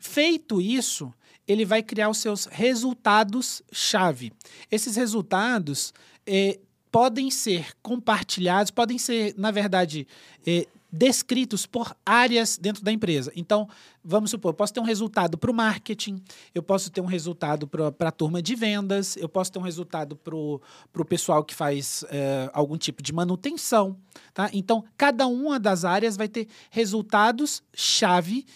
Feito isso, ele vai criar os seus resultados-chave. Esses resultados eh, podem ser compartilhados, podem ser, na verdade, eh, descritos por áreas dentro da empresa. Então, vamos supor, eu posso ter um resultado para o marketing, eu posso ter um resultado para a turma de vendas, eu posso ter um resultado para o pessoal que faz é, algum tipo de manutenção. Tá? Então, cada uma das áreas vai ter resultados-chave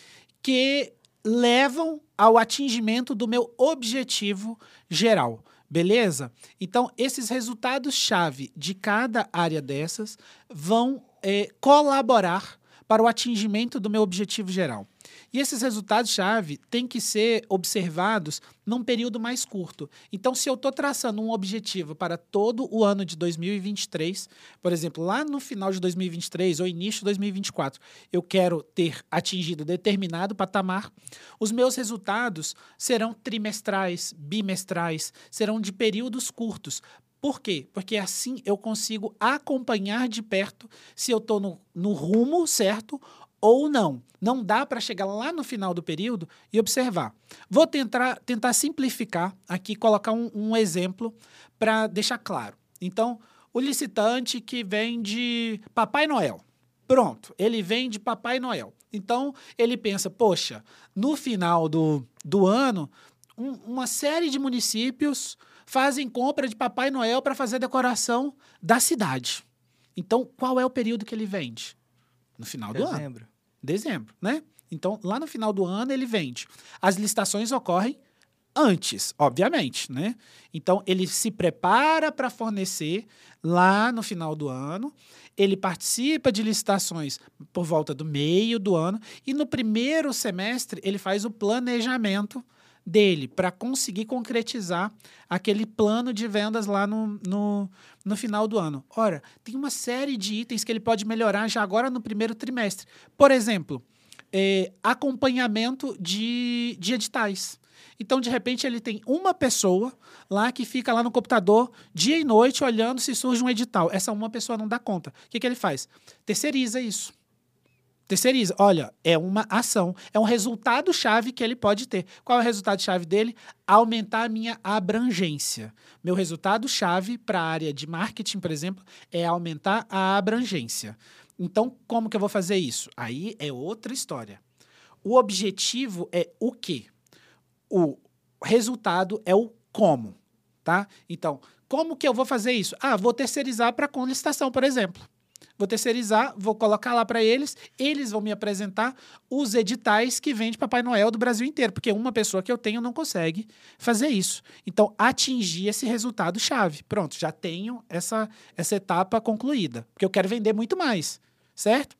que levam ao atingimento do meu objetivo geral. Beleza? Então, esses resultados-chave de cada área dessas vão é, colaborar para o atingimento do meu objetivo geral. E esses resultados-chave têm que ser observados num período mais curto. Então, se eu estou traçando um objetivo para todo o ano de 2023, por exemplo, lá no final de 2023 ou início de 2024, eu quero ter atingido determinado patamar, os meus resultados serão trimestrais, bimestrais, serão de períodos curtos, por quê? Porque assim eu consigo acompanhar de perto se eu estou no, no rumo certo ou não. Não dá para chegar lá no final do período e observar. Vou tentar, tentar simplificar aqui, colocar um, um exemplo para deixar claro. Então, o licitante que vende Papai Noel. Pronto, ele vende Papai Noel. Então, ele pensa, poxa, no final do, do ano, um, uma série de municípios fazem compra de Papai Noel para fazer a decoração da cidade. Então, qual é o período que ele vende? No final Dezembro. do ano. Dezembro. Dezembro, né? Então, lá no final do ano ele vende. As licitações ocorrem antes, obviamente, né? Então ele se prepara para fornecer lá no final do ano, ele participa de licitações por volta do meio do ano e no primeiro semestre ele faz o planejamento dele para conseguir concretizar aquele plano de vendas lá no, no, no final do ano. Ora, tem uma série de itens que ele pode melhorar já agora no primeiro trimestre. Por exemplo, é, acompanhamento de, de editais. Então, de repente, ele tem uma pessoa lá que fica lá no computador dia e noite olhando se surge um edital. Essa uma pessoa não dá conta. O que, que ele faz? Terceiriza isso. Terceiriza. Olha, é uma ação, é um resultado-chave que ele pode ter. Qual é o resultado-chave dele? Aumentar a minha abrangência. Meu resultado-chave para a área de marketing, por exemplo, é aumentar a abrangência. Então, como que eu vou fazer isso? Aí é outra história. O objetivo é o quê? O resultado é o como, tá? Então, como que eu vou fazer isso? Ah, vou terceirizar para com licitação, por exemplo. Vou terceirizar, vou colocar lá para eles, eles vão me apresentar os editais que vem de Papai Noel do Brasil inteiro, porque uma pessoa que eu tenho não consegue fazer isso. Então, atingir esse resultado chave. Pronto, já tenho essa, essa etapa concluída, porque eu quero vender muito mais, certo?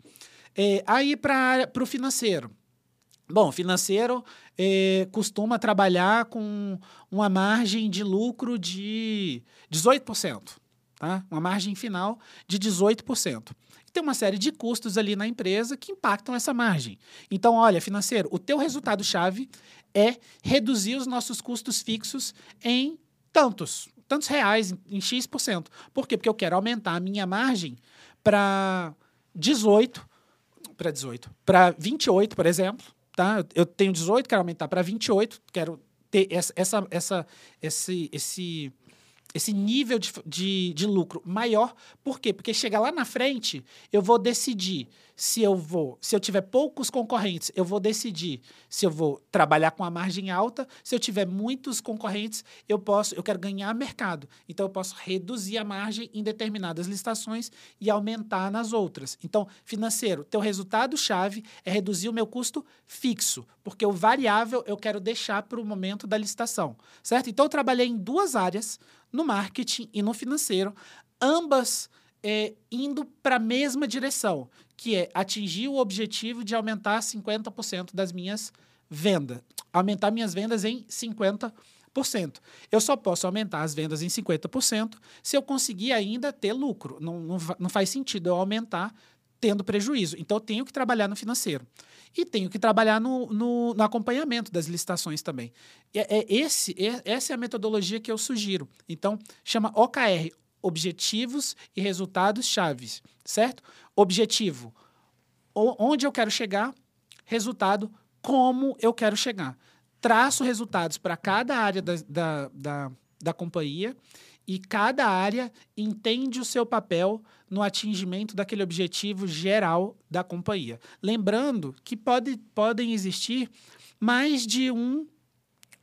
É, aí, para o financeiro. Bom, financeiro é, costuma trabalhar com uma margem de lucro de 18%, tá? Uma margem final de 18%. Tem uma série de custos ali na empresa que impactam essa margem. Então, olha, financeiro, o teu resultado-chave é reduzir os nossos custos fixos em tantos, tantos reais, em X%. Por quê? Porque eu quero aumentar a minha margem para 18, para 18, para 28, por exemplo, tá? Eu tenho 18, quero aumentar para 28, quero ter essa, essa, essa, esse, esse, esse nível de, de, de lucro maior. Por quê? Porque chegar lá na frente, eu vou decidir se eu vou, se eu tiver poucos concorrentes, eu vou decidir se eu vou trabalhar com a margem alta. Se eu tiver muitos concorrentes, eu posso, eu quero ganhar mercado. Então eu posso reduzir a margem em determinadas licitações e aumentar nas outras. Então, financeiro, teu resultado chave é reduzir o meu custo fixo, porque o variável eu quero deixar para o momento da licitação, certo? Então eu trabalhei em duas áreas, no marketing e no financeiro, ambas é, indo para a mesma direção, que é atingir o objetivo de aumentar 50% das minhas vendas. Aumentar minhas vendas em 50%. Eu só posso aumentar as vendas em 50% se eu conseguir ainda ter lucro. Não, não, não faz sentido eu aumentar tendo prejuízo. Então, eu tenho que trabalhar no financeiro. E tenho que trabalhar no, no, no acompanhamento das licitações também. É, é esse, é, essa é a metodologia que eu sugiro. Então, chama OKR, objetivos e resultados chaves, certo? Objetivo, onde eu quero chegar, resultado, como eu quero chegar. Traço resultados para cada área da, da, da, da companhia e cada área entende o seu papel no atingimento daquele objetivo geral da companhia. Lembrando que pode, podem existir mais de um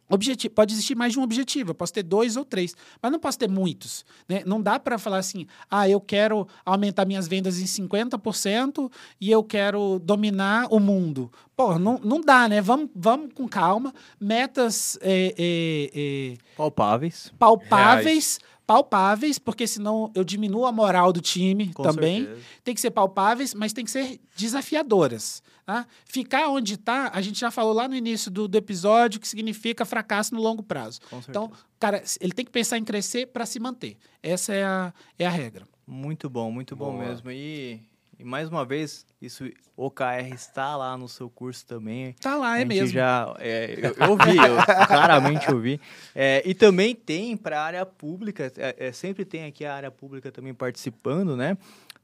objetivo. Pode existir mais de um objetivo. Eu posso ter dois ou três, mas não posso ter muitos. Né? Não dá para falar assim, ah, eu quero aumentar minhas vendas em 50% e eu quero dominar o mundo. Pô, não, não dá, né? Vamos, vamos com calma. Metas é, é, é, palpáveis. Palpáveis. Reais palpáveis, porque senão eu diminuo a moral do time Com também. certeza. Tem que ser palpáveis, mas tem que ser desafiadoras. Tá? Ficar onde está, a gente já falou lá no início do, do episódio, que significa fracasso no longo prazo. Então, cara, ele tem que pensar em crescer para se manter. Essa é a, é a regra. Muito bom, muito bom Boa. mesmo. E, e mais uma vez, isso OKR está lá no seu curso também. Tá lá, a é gente mesmo. Já, é, eu, eu ouvi, eu claramente ouvi. É, e também tem para a área pública, é, é, sempre tem aqui a área pública também participando, né?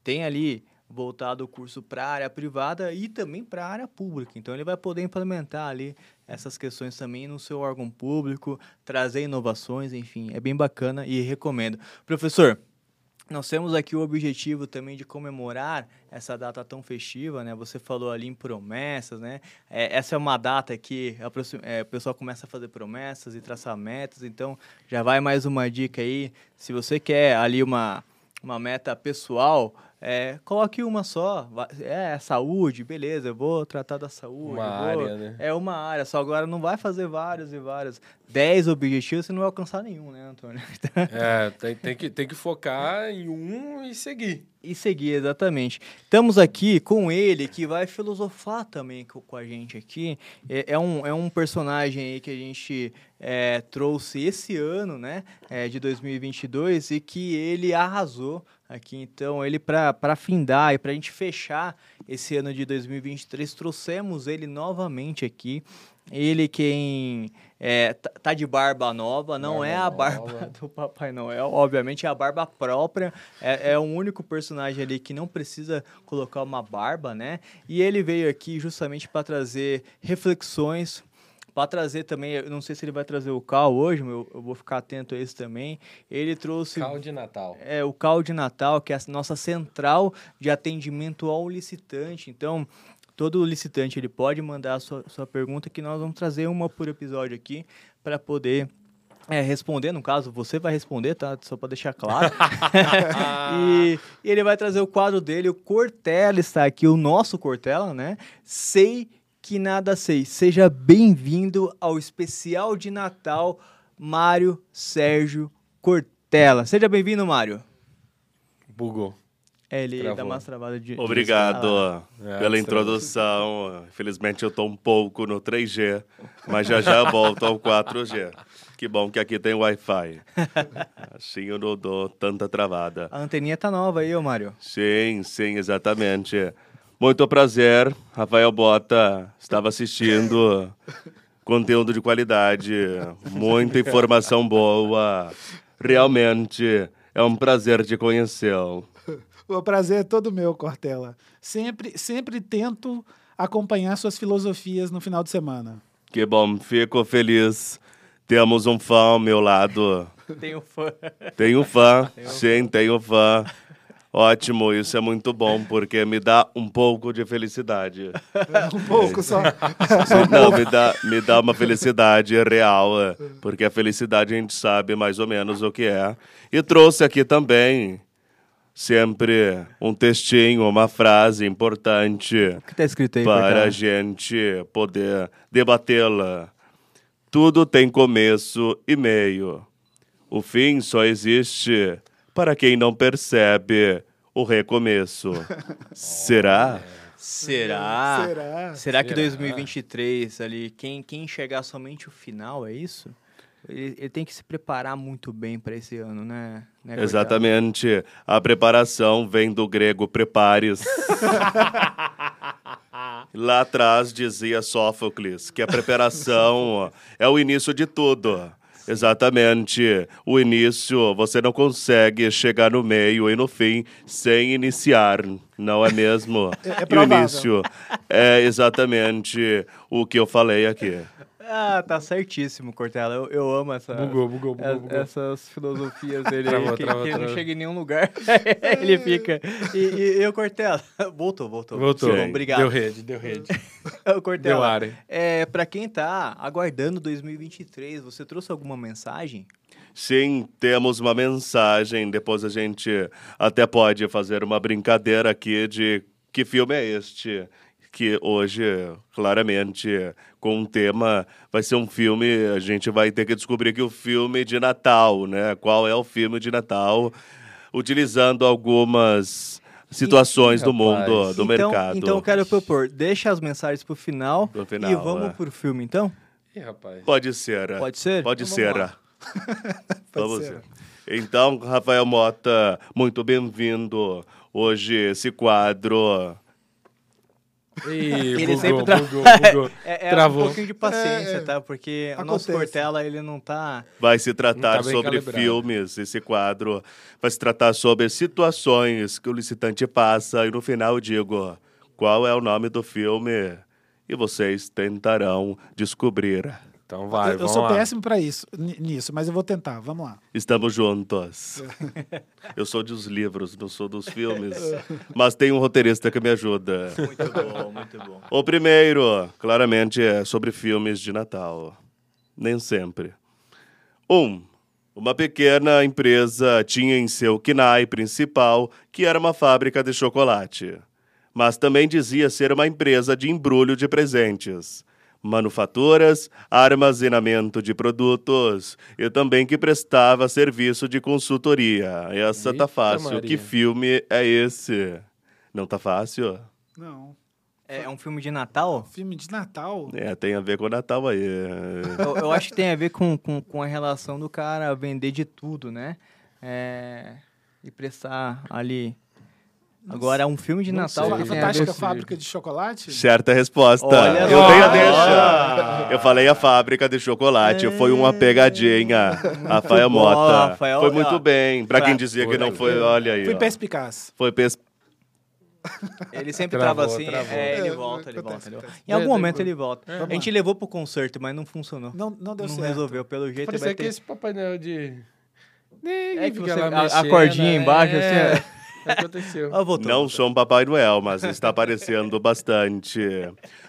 Tem ali voltado o curso para a área privada e também para a área pública. Então ele vai poder implementar ali essas questões também no seu órgão público, trazer inovações, enfim, é bem bacana e recomendo. Professor, nós temos aqui o objetivo também de comemorar essa data tão festiva, né? Você falou ali em promessas, né? É, essa é uma data que a, é, o pessoal começa a fazer promessas e traçar metas, então já vai mais uma dica aí. Se você quer ali uma, uma meta pessoal, é, coloque uma só. É, saúde, beleza, eu vou tratar da saúde. Uma vou- área, né? É uma área, só agora não vai fazer vários e vários. Dez objetivos, você não vai alcançar nenhum, né, Antônio? É, tem, tem, que, tem que focar em um e seguir. E seguir, exatamente. Estamos aqui com ele, que vai filosofar também co- com a gente aqui. É, é um, é um personagem aí que a gente é, trouxe esse ano, né, é, de 2022, e que ele arrasou aqui. Então, ele, para findar e para a gente fechar esse ano de 2023, trouxemos ele novamente aqui. Ele quem é, tá- tá de barba nova, não Barba é a barba nova. do Papai Noel, obviamente é a barba própria. É, é o único personagem ali que não precisa colocar uma barba, né? E ele veio aqui justamente para trazer reflexões, para trazer também, eu não sei se ele vai trazer o Cal hoje, eu, eu vou ficar atento a isso também. Ele trouxe Cal de Natal. é o Cal de Natal, que é a nossa central de atendimento ao licitante. Então, todo licitante ele pode mandar a sua, sua pergunta, que nós vamos trazer uma por episódio aqui para poder é, responder. No caso, você vai responder, tá? Só para deixar claro. e, e ele vai trazer o quadro dele. O Cortella está aqui, o nosso Cortella, né? Sei que nada sei. Seja bem-vindo ao especial de Natal, Mário Sérgio Cortella. Seja bem-vindo, Mário. Bugou. É, ele dá Travou. umas travadas de. de- Obrigado Ah, É, pela introdução. Infelizmente eu tô um pouco no 3G, mas já já volto ao 4G. Que bom que aqui tem Wi-Fi. Assim eu não dou tanta travada. A anteninha tá nova aí, ô Mário. Sim, sim, exatamente. Muito prazer, Rafael Bota. Estava assistindo conteúdo de qualidade, muita informação boa. Realmente é um prazer te conhecê-lo. O prazer é todo meu, Cortella. Sempre, sempre tento acompanhar suas filosofias no final de semana. Que bom, fico feliz. Temos um fã ao meu lado. Tem um fã. Tenho um fã, sim, tenho fã. Ótimo, isso é muito bom, porque me dá um pouco de felicidade. Um pouco só. Não, me dá, me dá uma felicidade real, porque a felicidade a gente sabe mais ou menos o que é. E trouxe aqui também, sempre, um textinho, uma frase importante O que tá escrito aí, para a gente poder debatê-la. Tudo tem começo e meio. O fim só existe para quem não percebe o recomeço. Será? Será? Será? Será que Será? 2023 ali, quem, quem enxergar somente o final, é isso? Ele, ele tem que se preparar muito bem para esse ano, né? né? Exatamente. A preparação vem do grego prepares. Lá atrás dizia Sófocles que a preparação é o início de tudo. Exatamente. O início, você não consegue chegar no meio e no fim sem iniciar, não é mesmo? É- é e o provável. início é exatamente o que eu falei aqui. Ah, tá certíssimo, Cortella. Eu, eu amo essa, Bugou, bugou, bugou, bugou. essas filosofias dele Travou, aí, que, travou, que não travou. chega em nenhum lugar. ele fica. E, e, e o Cortella? Voltou, voltou. Voltou. Bom, obrigado. Deu rede, deu rede. O Cortella, Deu área. É, pra quem tá aguardando 2023, você trouxe alguma mensagem? Sim, temos uma mensagem. Depois a gente até pode fazer uma brincadeira aqui de que filme é este. Que hoje, claramente, com um tema, vai ser um filme. A gente vai ter que descobrir que o filme de Natal, né? Qual é o filme de Natal, utilizando algumas situações Ih, do mundo, do então, mercado. Então eu quero propor, deixa as mensagens pro final, Pro final, e vamos é. pro filme, então? Ih, rapaz. Pode ser. Pode ser? Pode Então ser. vamos. Vamos ser. ver. Então, Rafael Mota, muito bem-vindo. Hoje, esse quadro. Ih, Ele bugou, sempre tra- bugou, bugou. É, é Travou. um pouquinho de paciência, É, é. tá? Porque o nosso Acontece. Cortella, ele não tá... Vai se tratar tá sobre calibrado. filmes, esse quadro. Vai se tratar sobre situações que o licitante passa e no final eu digo qual é o nome do filme e vocês tentarão descobrir. Então vai, eu eu sou lá. péssimo pra isso, ni- nisso, mas eu vou tentar. Vamos lá. Estamos juntos. Eu sou dos livros, não sou dos filmes. Mas tem um roteirista que me ajuda. Muito bom, muito bom. O primeiro, claramente, é sobre filmes de Natal. Nem sempre. Um, Uma pequena empresa tinha em seu KNAI principal que era uma fábrica de chocolate, mas também dizia ser uma empresa de embrulho de presentes, manufaturas, armazenamento de produtos e também que prestava serviço de consultoria. Essa Eita, tá fácil. Maria. Que filme é esse? Não tá fácil? Não. É um filme de Natal? Filme de Natal. É, tem a ver com o Natal aí. Eu, eu acho que tem a ver com, com, com a relação do cara vender de tudo, né? É, e prestar ali. Agora, um filme de Não Natal sei. A Fantástica Fábrica de Chocolate? Certa resposta. Olha eu dei a Ah. deixa. Eu falei a fábrica de chocolate. Foi uma pegadinha. Rafael Mota. Rafael, foi ó. muito bem. Pra quem dizia que não foi, olha aí. Fui ó. perspicaz. Foi pes... Ele sempre Travou, trava assim, travou. é, ele É, volta, ele volta. Ele volta. Em algum É, momento ele volta. Vamos A gente levou pro concerto, mas não funcionou. Não, não deu não certo. resolveu. Pelo jeito ele Parecia vai que ter... esse Papai Noel de... É que Fica você- lá a- a cordinha embaixo, é. assim, Aconteceu. Ah, voltou. Não sou um Papai Noel, mas está aparecendo bastante.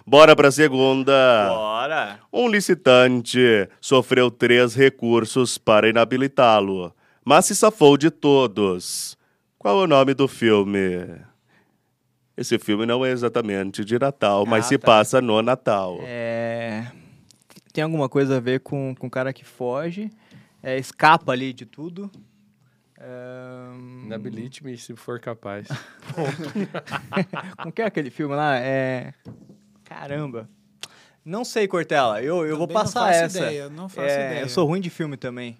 Bora pra segunda. Bora! Um licitante sofreu três recursos para inabilitá-lo, mas se safou de todos. Qual é o nome do filme? Esse filme não é exatamente de Natal, mas Ah, se tá. passa no Natal. É... Tem alguma coisa a ver com, com o cara que foge, é, escapa ali de tudo. É... Inabilite-me se for capaz. Como que é aquele filme lá? É... Caramba. Não sei, Cortella. Eu, eu vou Também não passar faço essa. ideia, não faço É, ideia. Eu sou ruim de filme também.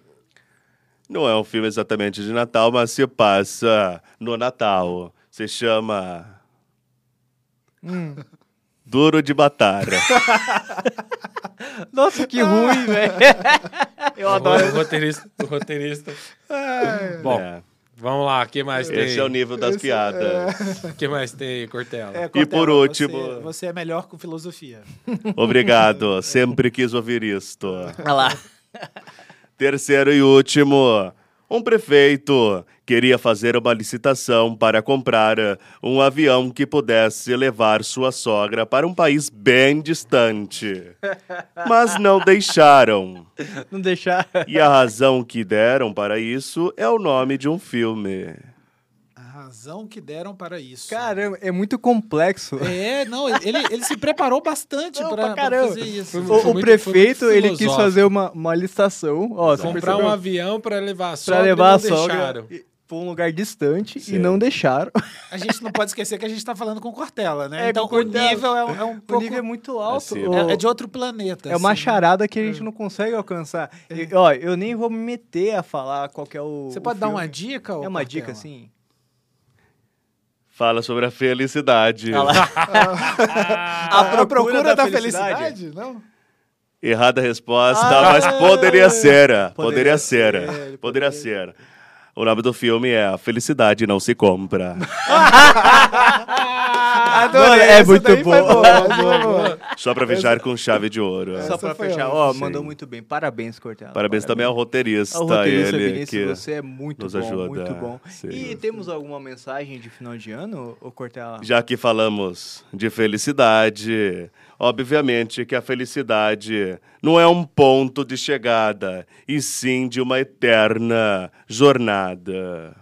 Não é um filme exatamente de Natal, mas se passa no Natal. Se chama Hum. Duro de Batara. Nossa, que ruim, velho. Eu O adoro. roteirista. O roteirista. Bom, É. vamos lá. O que mais tem? Esse é o nível das piadas. O que mais tem, Cortella? É, E Cortella, por último- Você, você é melhor com filosofia. Obrigado, sempre quis ouvir isto. Olha lá. Terceiro e último. Um prefeito queria fazer uma licitação para comprar um avião que pudesse levar sua sogra para um país bem distante. Mas não deixaram. Não deixar. E a razão que deram para isso é o nome de um filme. A razão que deram para isso. Caramba, é muito complexo. É, não, ele, ele se preparou bastante para pra caramba. fazer isso. O, o muito- prefeito, ele quis fazer uma, uma licitação. Ó, Comprar um avião pra levar a pra sogra levar e a não sogra deixaram. pra um lugar distante Sim. e não deixaram. A gente não pode esquecer que a gente está falando com Cortella, né? É, então com o Cortella. nível é, um- é um O pouco... nível é muito alto. Assim, Ô, é, é de outro planeta. É uma assim. charada que a gente não consegue alcançar. E, ó, eu nem vou me meter a falar qual que é o. Você o pode dar uma dica? É uma Cortella? dica, assim? Fala sobre a felicidade. Ah lá. A, procura, da, felicidade? Não? Errada resposta, Ah, mas poderia ser. Poderia, Poderia ser. ser, Poderia, poderia ser. O nome do filme é A Felicidade Não Se Compra. Mano, é muito foi boa. Só pra fechar com chave de ouro. Só Essa pra fechar. Ó, mandou muito bem. Parabéns, Cortella. Parabéns também ao roteirista, Ao roteirista ele Vinícius, que você é muito nos bom, ajuda. muito bom. Sim. E temos alguma mensagem de final de ano, ô Cortella? Já que falamos de felicidade, obviamente que a felicidade não é um ponto de chegada, e sim de uma eterna jornada.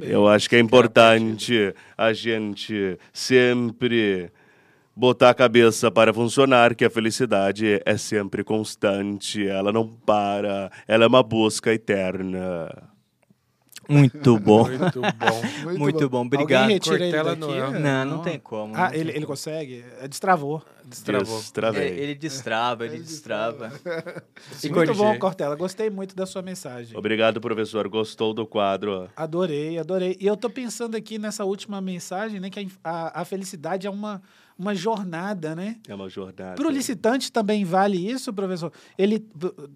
Eu acho que é importante a gente sempre botar a cabeça para funcionar, que a felicidade é sempre constante, ela não para, ela é uma busca eterna. Muito bom. Muito bom. Muito bom, obrigado. Alguém retira ele Cortella daqui? Noel. Não, não tem como. Ah, não tem ele, ele como. consegue? É, Destravou. Destravou. Destravei. É, ele destrava, ele destrava. Se muito corrigir. bom, Cortella. Gostei muito da sua mensagem. Obrigado, professor. Gostou do quadro? Adorei, adorei. E eu tô pensando aqui nessa última mensagem, né? Que a, a, a felicidade é uma, uma jornada, né? É uma jornada. Para o licitante também vale isso, professor? Ele,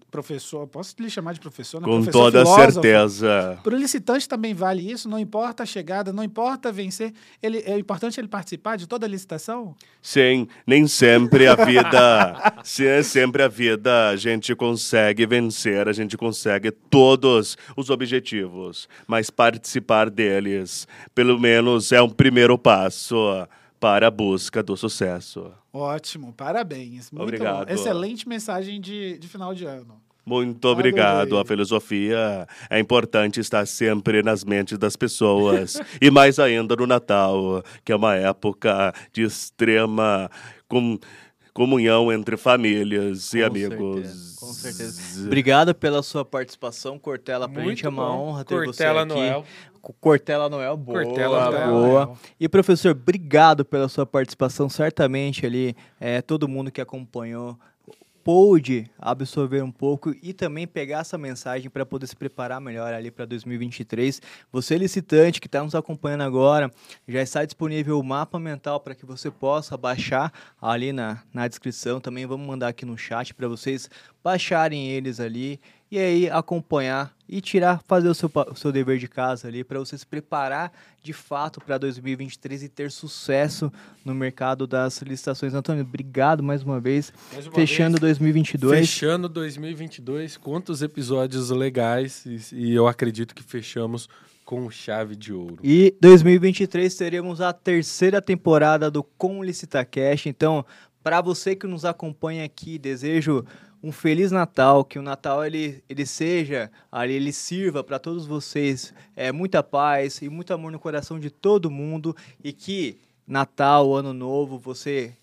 professor, posso lhe chamar de professor? Né? Com professor toda filósofo. certeza. Para o licitante também vale isso, não importa a chegada, não importa vencer. Ele, é importante ele participar de toda a licitação? Sim, nem sempre a vida, se é sempre a vida, a gente consegue vencer, a gente consegue todos os objetivos, mas participar deles, pelo menos, é um primeiro passo para a busca do sucesso. Ótimo, parabéns. Muito Obrigado. bom. Excelente mensagem de, de final de ano. Muito obrigado. Adorei. A filosofia é importante estar sempre nas mentes das pessoas. e mais ainda no Natal, que é uma época de extrema com, comunhão entre famílias e Com amigos. certeza, com certeza. Obrigado pela sua participação, Cortella. Pra gente é uma honra ter Cortella você aqui. Noel. Co- Cortella Noel, boa, Cortella Noel. boa. E professor, obrigado pela sua participação. Certamente ali, é, todo mundo que acompanhou pôde absorver um pouco e também pegar essa mensagem para poder se preparar melhor ali para 2023. Você licitante que está nos acompanhando agora, já está disponível o mapa mental para que você possa baixar ali na, na descrição. Também vamos mandar aqui no chat para vocês baixarem eles ali e aí acompanhar e tirar, fazer o seu, o seu dever de casa ali para você se preparar de fato para 2023 e ter sucesso no mercado das licitações. Antônio, obrigado mais uma vez. Mais uma Fechando vez, 2022. Fechando 2022, quantos episódios legais e, e eu acredito que fechamos com chave de ouro. E 2023 teremos a terceira temporada do Com Licita Cash. Então, para você que nos acompanha aqui, desejo um feliz Natal, que o Natal ele, ele seja, ali, ele sirva para todos vocês é, muita paz e muito amor no coração de todo mundo. E que Natal, Ano Novo, você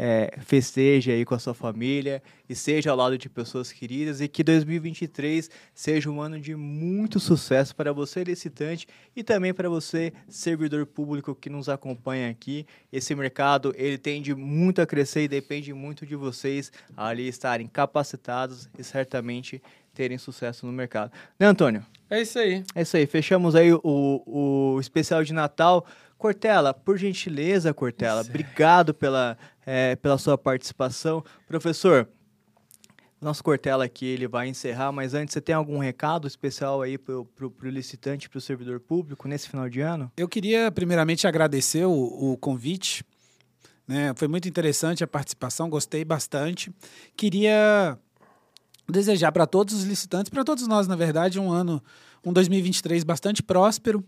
é, festeje aí com a sua família e seja ao lado de pessoas queridas e que 2023 seja um ano de muito sucesso para você licitante e também para você servidor público que nos acompanha aqui. Esse mercado ele tende muito a crescer e depende muito de vocês ali estarem capacitados e certamente terem sucesso no mercado. Né, Antônio? É isso aí. É isso aí, fechamos aí o, o especial de Natal. Cortella, por gentileza, Cortella, obrigado pela, é, pela sua participação. Professor, nosso Cortella aqui ele vai encerrar, mas antes você tem algum recado especial aí para o licitante, para o servidor público nesse final de ano? Eu queria primeiramente agradecer o, o convite. Né? Foi muito interessante a participação, gostei bastante. Queria desejar para todos os licitantes, para todos nós, na verdade, um ano, um 2023 bastante próspero.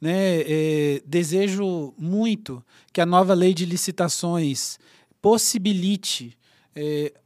Né? Eh, desejo muito que a nova lei de licitações possibilite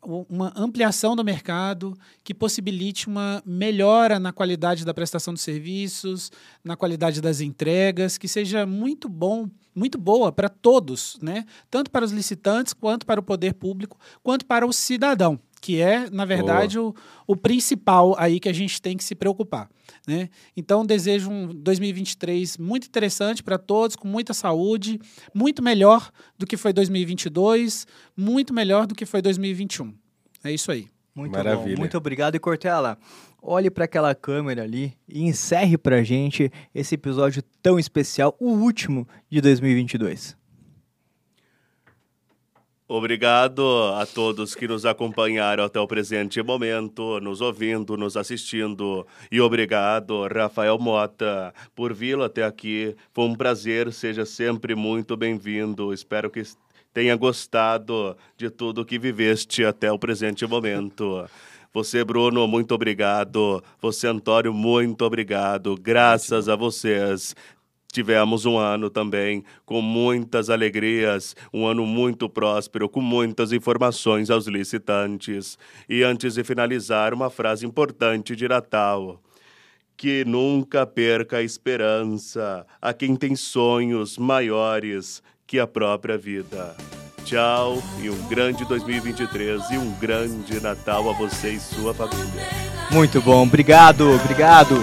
u- uma ampliação do mercado, que possibilite uma melhora na qualidade da prestação de serviços, na qualidade das entregas, que seja muito bom, muito boa para todos, né? Tanto para os licitantes, quanto para o poder público, quanto para o cidadão, que é, na verdade, o, o principal aí que a gente tem que se preocupar. Né? Então, desejo um 2023 muito interessante para todos, com muita saúde, muito melhor do que foi 2022, muito melhor do que foi 2021. É isso aí. Muito Maravilha. bom, muito obrigado. E Cortella, olhe para aquela câmera ali e encerre para gente esse episódio tão especial, o último de 2022. Obrigado a todos que nos acompanharam até o presente momento, nos ouvindo, nos assistindo. E obrigado, Rafael Mota, por vir até aqui. Foi um prazer, seja sempre muito bem-vindo. Espero que tenha gostado de tudo que viveste até o presente momento. Você, Bruno, muito obrigado. Você, Antônio, muito obrigado. Graças a vocês. Tivemos um ano também com muitas alegrias, um ano muito próspero, com muitas informações aos licitantes. E antes de finalizar, uma frase importante de Natal. Que nunca perca a esperança a quem tem sonhos maiores que a própria vida. Tchau e um grande 2023 e um grande Natal a você e sua família. Muito bom, obrigado, obrigado.